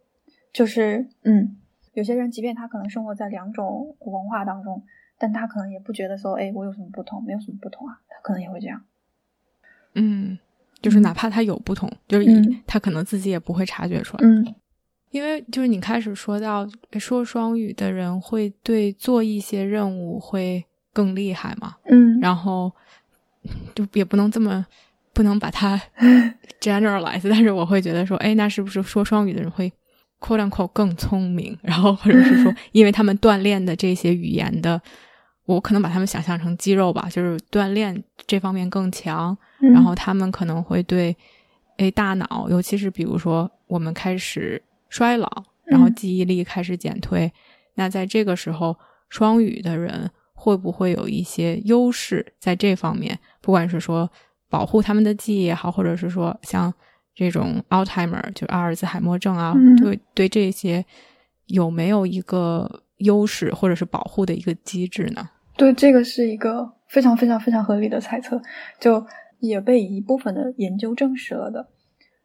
就是嗯，有些人即便他可能生活在两种文化当中，但他可能也不觉得说，哎，我有什么不同？没有什么不同啊，他可能也会这样。嗯，就是哪怕他有不同，就是他可能自己也不会察觉出来。嗯。因为就是你开始说到说双语的人会对做一些任务会更厉害嘛，嗯，然后就也不能这么不能把它 generalize，但是我会觉得说，哎，那是不是说双语的人会 quote unquote 更聪明？然后或者是说，因为他们锻炼的这些语言的，我可能把他们想象成肌肉吧，就是锻炼这方面更强，然后他们可能会对哎大脑，尤其是比如说我们开始。衰老，然后记忆力开始减退。那在这个时候，双语的人会不会有一些优势在这方面？不管是说保护他们的记忆也好，或者是说像这种 Alzheimer 就阿尔兹海默症啊，对对这些有没有一个优势或者是保护的一个机制呢？对，这个是一个非常非常非常合理的猜测，就也被一部分的研究证实了的，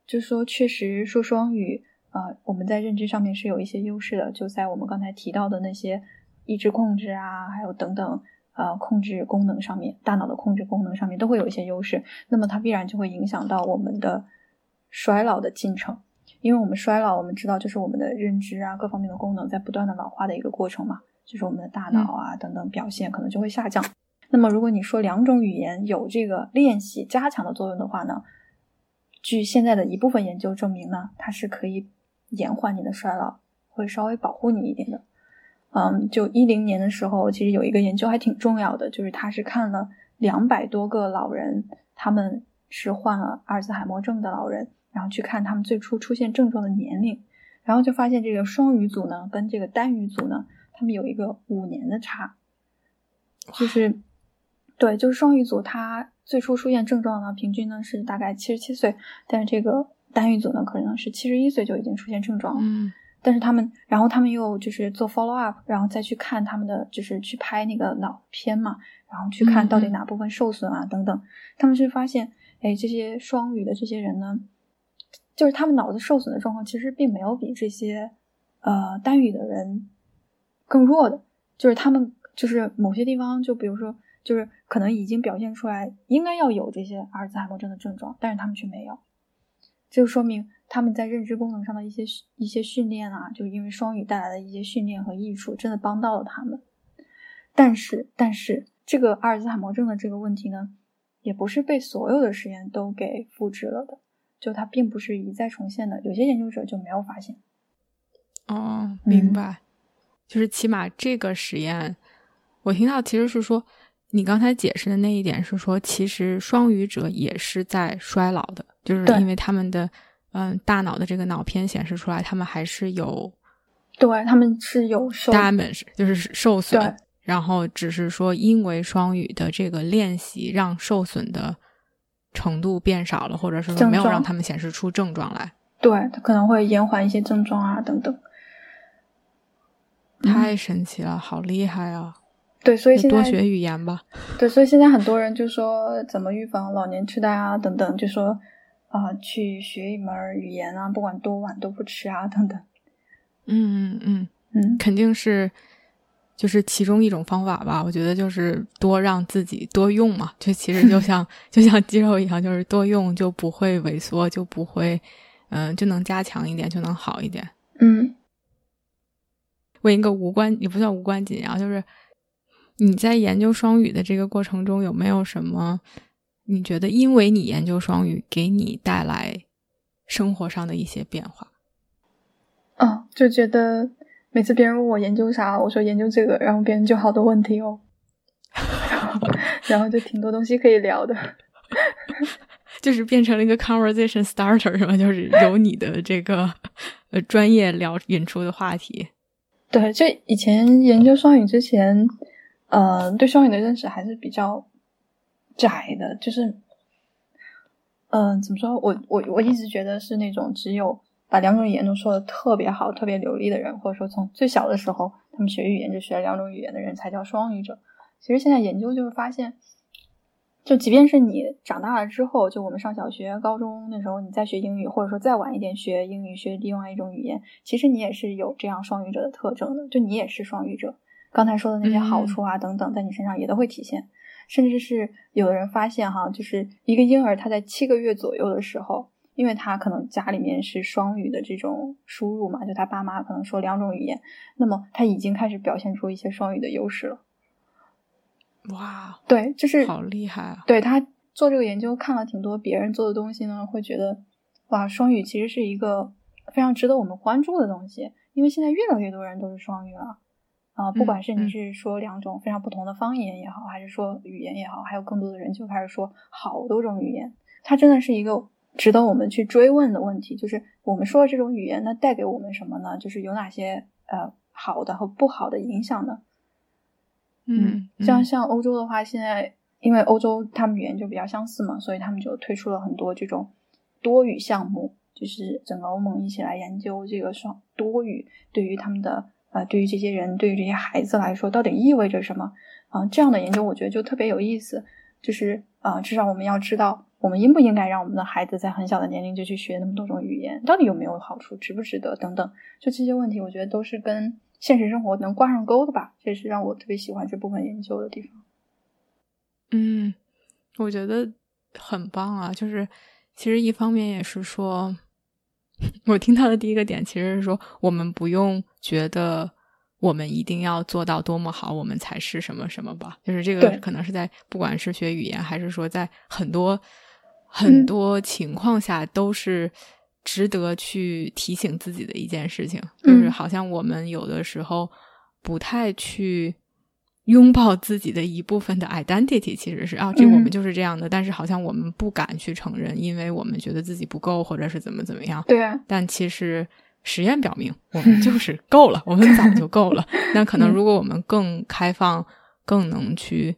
就是说确实说双语。呃，我们在认知上面是有一些优势的，就在我们刚才提到的那些意志控制啊，还有等等，呃，控制功能上面，大脑的控制功能上面都会有一些优势。那么它必然就会影响到我们的衰老的进程，因为我们衰老，我们知道就是我们的认知啊，各方面的功能在不断的老化的一个过程嘛，就是我们的大脑啊等等表现可能就会下降。那么如果你说两种语言有这个练习加强的作用的话呢，据现在的一部分研究证明呢，它是可以。延缓你的衰老，会稍微保护你一点的。嗯，就一零年的时候，其实有一个研究还挺重要的，就是他是看了两百多个老人，他们是患了阿尔兹海默症的老人，然后去看他们最初出现症状的年龄，然后就发现这个双语组呢，跟这个单语组呢，他们有一个五年的差，就是对，就是双语组他最初出现症状呢，平均呢是大概七十七岁，但是这个。单语组呢，可能是七十一岁就已经出现症状了。嗯，但是他们，然后他们又就是做 follow up，然后再去看他们的，就是去拍那个脑片嘛，然后去看到底哪部分受损啊等等。他们是发现，哎，这些双语的这些人呢，就是他们脑子受损的状况其实并没有比这些呃单语的人更弱的，就是他们就是某些地方，就比如说，就是可能已经表现出来应该要有这些阿尔兹海默症的症状，但是他们却没有。就说明他们在认知功能上的一些一些训练啊，就因为双语带来的一些训练和益处，真的帮到了他们。但是，但是这个阿尔兹海默症的这个问题呢，也不是被所有的实验都给复制了的，就它并不是一再重现的。有些研究者就没有发现。哦，明白。就是起码这个实验，我听到其实是说，你刚才解释的那一点是说，其实双语者也是在衰老的。就是因为他们的嗯大脑的这个脑片显示出来，他们还是有，对他们是有受 damage，就是受损。然后只是说，因为双语的这个练习，让受损的程度变少了，或者是说没有让他们显示出症状来。对，它可能会延缓一些症状啊，等等。太神奇了，好厉害啊！对，所以现在多学语言吧。对，所以现在很多人就说怎么预防老年痴呆啊，等等，就说。啊，去学一门语言啊，不管多晚都不迟啊，等等。嗯嗯嗯嗯，肯定是，就是其中一种方法吧。我觉得就是多让自己多用嘛，就其实就像 就像肌肉一样，就是多用就不会萎缩，就不会，嗯，就能加强一点，就能好一点。嗯。问一个无关也不算无关紧要，就是你在研究双语的这个过程中有没有什么？你觉得，因为你研究双语，给你带来生活上的一些变化？嗯，就觉得每次别人问我研究啥，我说研究这个，然后别人就好多问题哦。然后就挺多东西可以聊的，就是变成了一个 conversation starter 是吧？就是由你的这个呃专业聊引出的话题。对，就以前研究双语之前，呃，对双语的认识还是比较窄的，就是，嗯，怎么说？我我我一直觉得是那种只有把两种语言都说的特别好、特别流利的人，或者说从最小的时候他们学语言就学两种语言的人才叫双语者。其实现在研究就是发现，就即便是你长大了之后，就我们上小学、高中那时候，你再学英语，或者说再晚一点学英语、学另外一种语言，其实你也是有这样双语者的特征的。就你也是双语者，刚才说的那些好处啊等等，在你身上也都会体现。甚至是有的人发现哈，就是一个婴儿他在七个月左右的时候，因为他可能家里面是双语的这种输入嘛，就他爸妈可能说两种语言，那么他已经开始表现出一些双语的优势了。哇，对，就是好厉害啊！对他做这个研究，看了挺多别人做的东西呢，会觉得哇，双语其实是一个非常值得我们关注的东西，因为现在越来越多人都是双语了啊，不管是你是说两种非常不同的方言也好，还是说语言也好，还有更多的人就开始说好多种语言，它真的是一个值得我们去追问的问题，就是我们说的这种语言，那带给我们什么呢？就是有哪些呃好的和不好的影响呢？嗯，像像欧洲的话，现在因为欧洲他们语言就比较相似嘛，所以他们就推出了很多这种多语项目，就是整个欧盟一起来研究这个双多语对于他们的啊，对于这些人，对于这些孩子来说到底意味着什么啊？这样的研究我觉得就特别有意思，就是啊，至少我们要知道，我们应不应该让我们的孩子在很小的年龄就去学那么多种语言，到底有没有好处，值不值得等等，就这些问题，我觉得都是跟。现实生活能挂上钩的吧，这是让我特别喜欢这部分研究的地方。嗯，我觉得很棒啊！就是其实一方面也是说，我听到的第一个点其实是说，我们不用觉得我们一定要做到多么好，我们才是什么什么吧。就是这个可能是在不管是学语言，还是说在很多很多情况下都是。值得去提醒自己的一件事情，就是好像我们有的时候不太去拥抱自己的一部分的 identity，其实是啊，这我们就是这样的，但是好像我们不敢去承认，因为我们觉得自己不够，或者是怎么怎么样。对啊。但其实实验表明，我们就是够了，我们早就够了。那可能如果我们更开放，更能去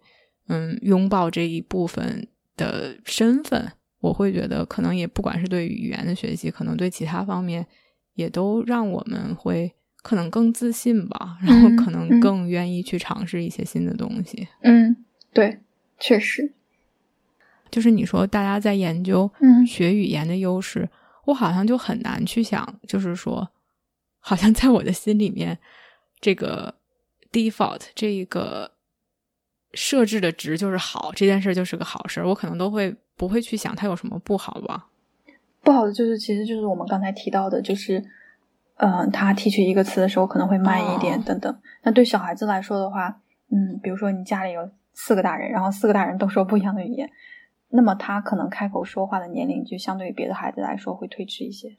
嗯拥抱这一部分的身份。我会觉得，可能也不管是对语言的学习，可能对其他方面，也都让我们会可能更自信吧，然后可能更愿意去尝试一些新的东西。嗯，对，确实，就是你说大家在研究学语言的优势，我好像就很难去想，就是说，好像在我的心里面，这个 default 这一个设置的值就是好，这件事就是个好事，我可能都会。不会去想它有什么不好吧？不好的就是，其实就是我们刚才提到的，就是，嗯，他提取一个词的时候可能会慢一点，等等。那对小孩子来说的话，嗯，比如说你家里有四个大人，然后四个大人都说不一样的语言，那么他可能开口说话的年龄就相对于别的孩子来说会推迟一些。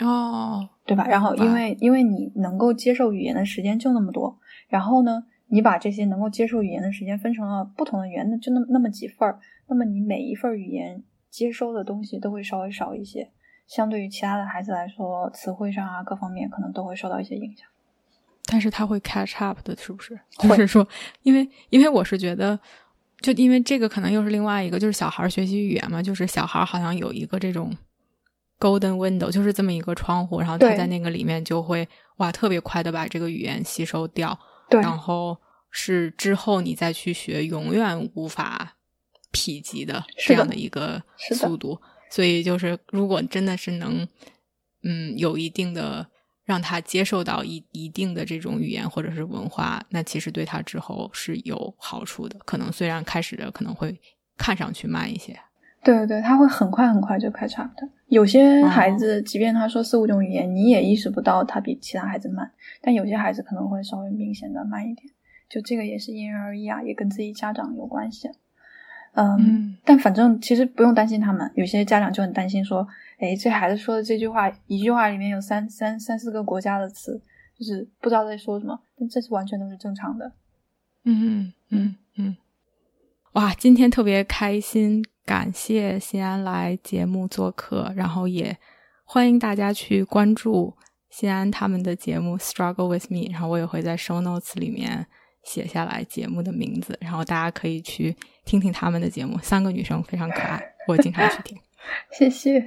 哦，对吧？然后因为因为你能够接受语言的时间就那么多，然后呢，你把这些能够接受语言的时间分成了不同的语言，那就那么那么几份儿。那么你每一份语言接收的东西都会稍微少一些，相对于其他的孩子来说，词汇上啊各方面可能都会受到一些影响。但是他会 catch up 的，是不是？就是说，因为因为我是觉得，就因为这个可能又是另外一个，就是小孩学习语言嘛，就是小孩好像有一个这种 golden window，就是这么一个窗户，然后他在那个里面就会哇特别快的把这个语言吸收掉，对，然后是之后你再去学，永远无法。匹及的这样的一个速度，所以就是如果真的是能，嗯，有一定的让他接受到一一定的这种语言或者是文化，那其实对他之后是有好处的。可能虽然开始的可能会看上去慢一些，对对对，他会很快很快就开差的。有些孩子即便他说四五种语言，你也意识不到他比其他孩子慢，但有些孩子可能会稍微明显的慢一点。就这个也是因人而异啊，也跟自己家长有关系。嗯，但反正其实不用担心他们。有些家长就很担心说：“哎，这孩子说的这句话，一句话里面有三三三四个国家的词，就是不知道在说什么。”但这是完全都是正常的。嗯嗯嗯。哇，今天特别开心，感谢新安来节目做客，然后也欢迎大家去关注新安他们的节目《Struggle with Me》，然后我也会在 Show Notes 里面写下来节目的名字，然后大家可以去听听他们的节目。三个女生非常可爱，我经常去听。谢谢。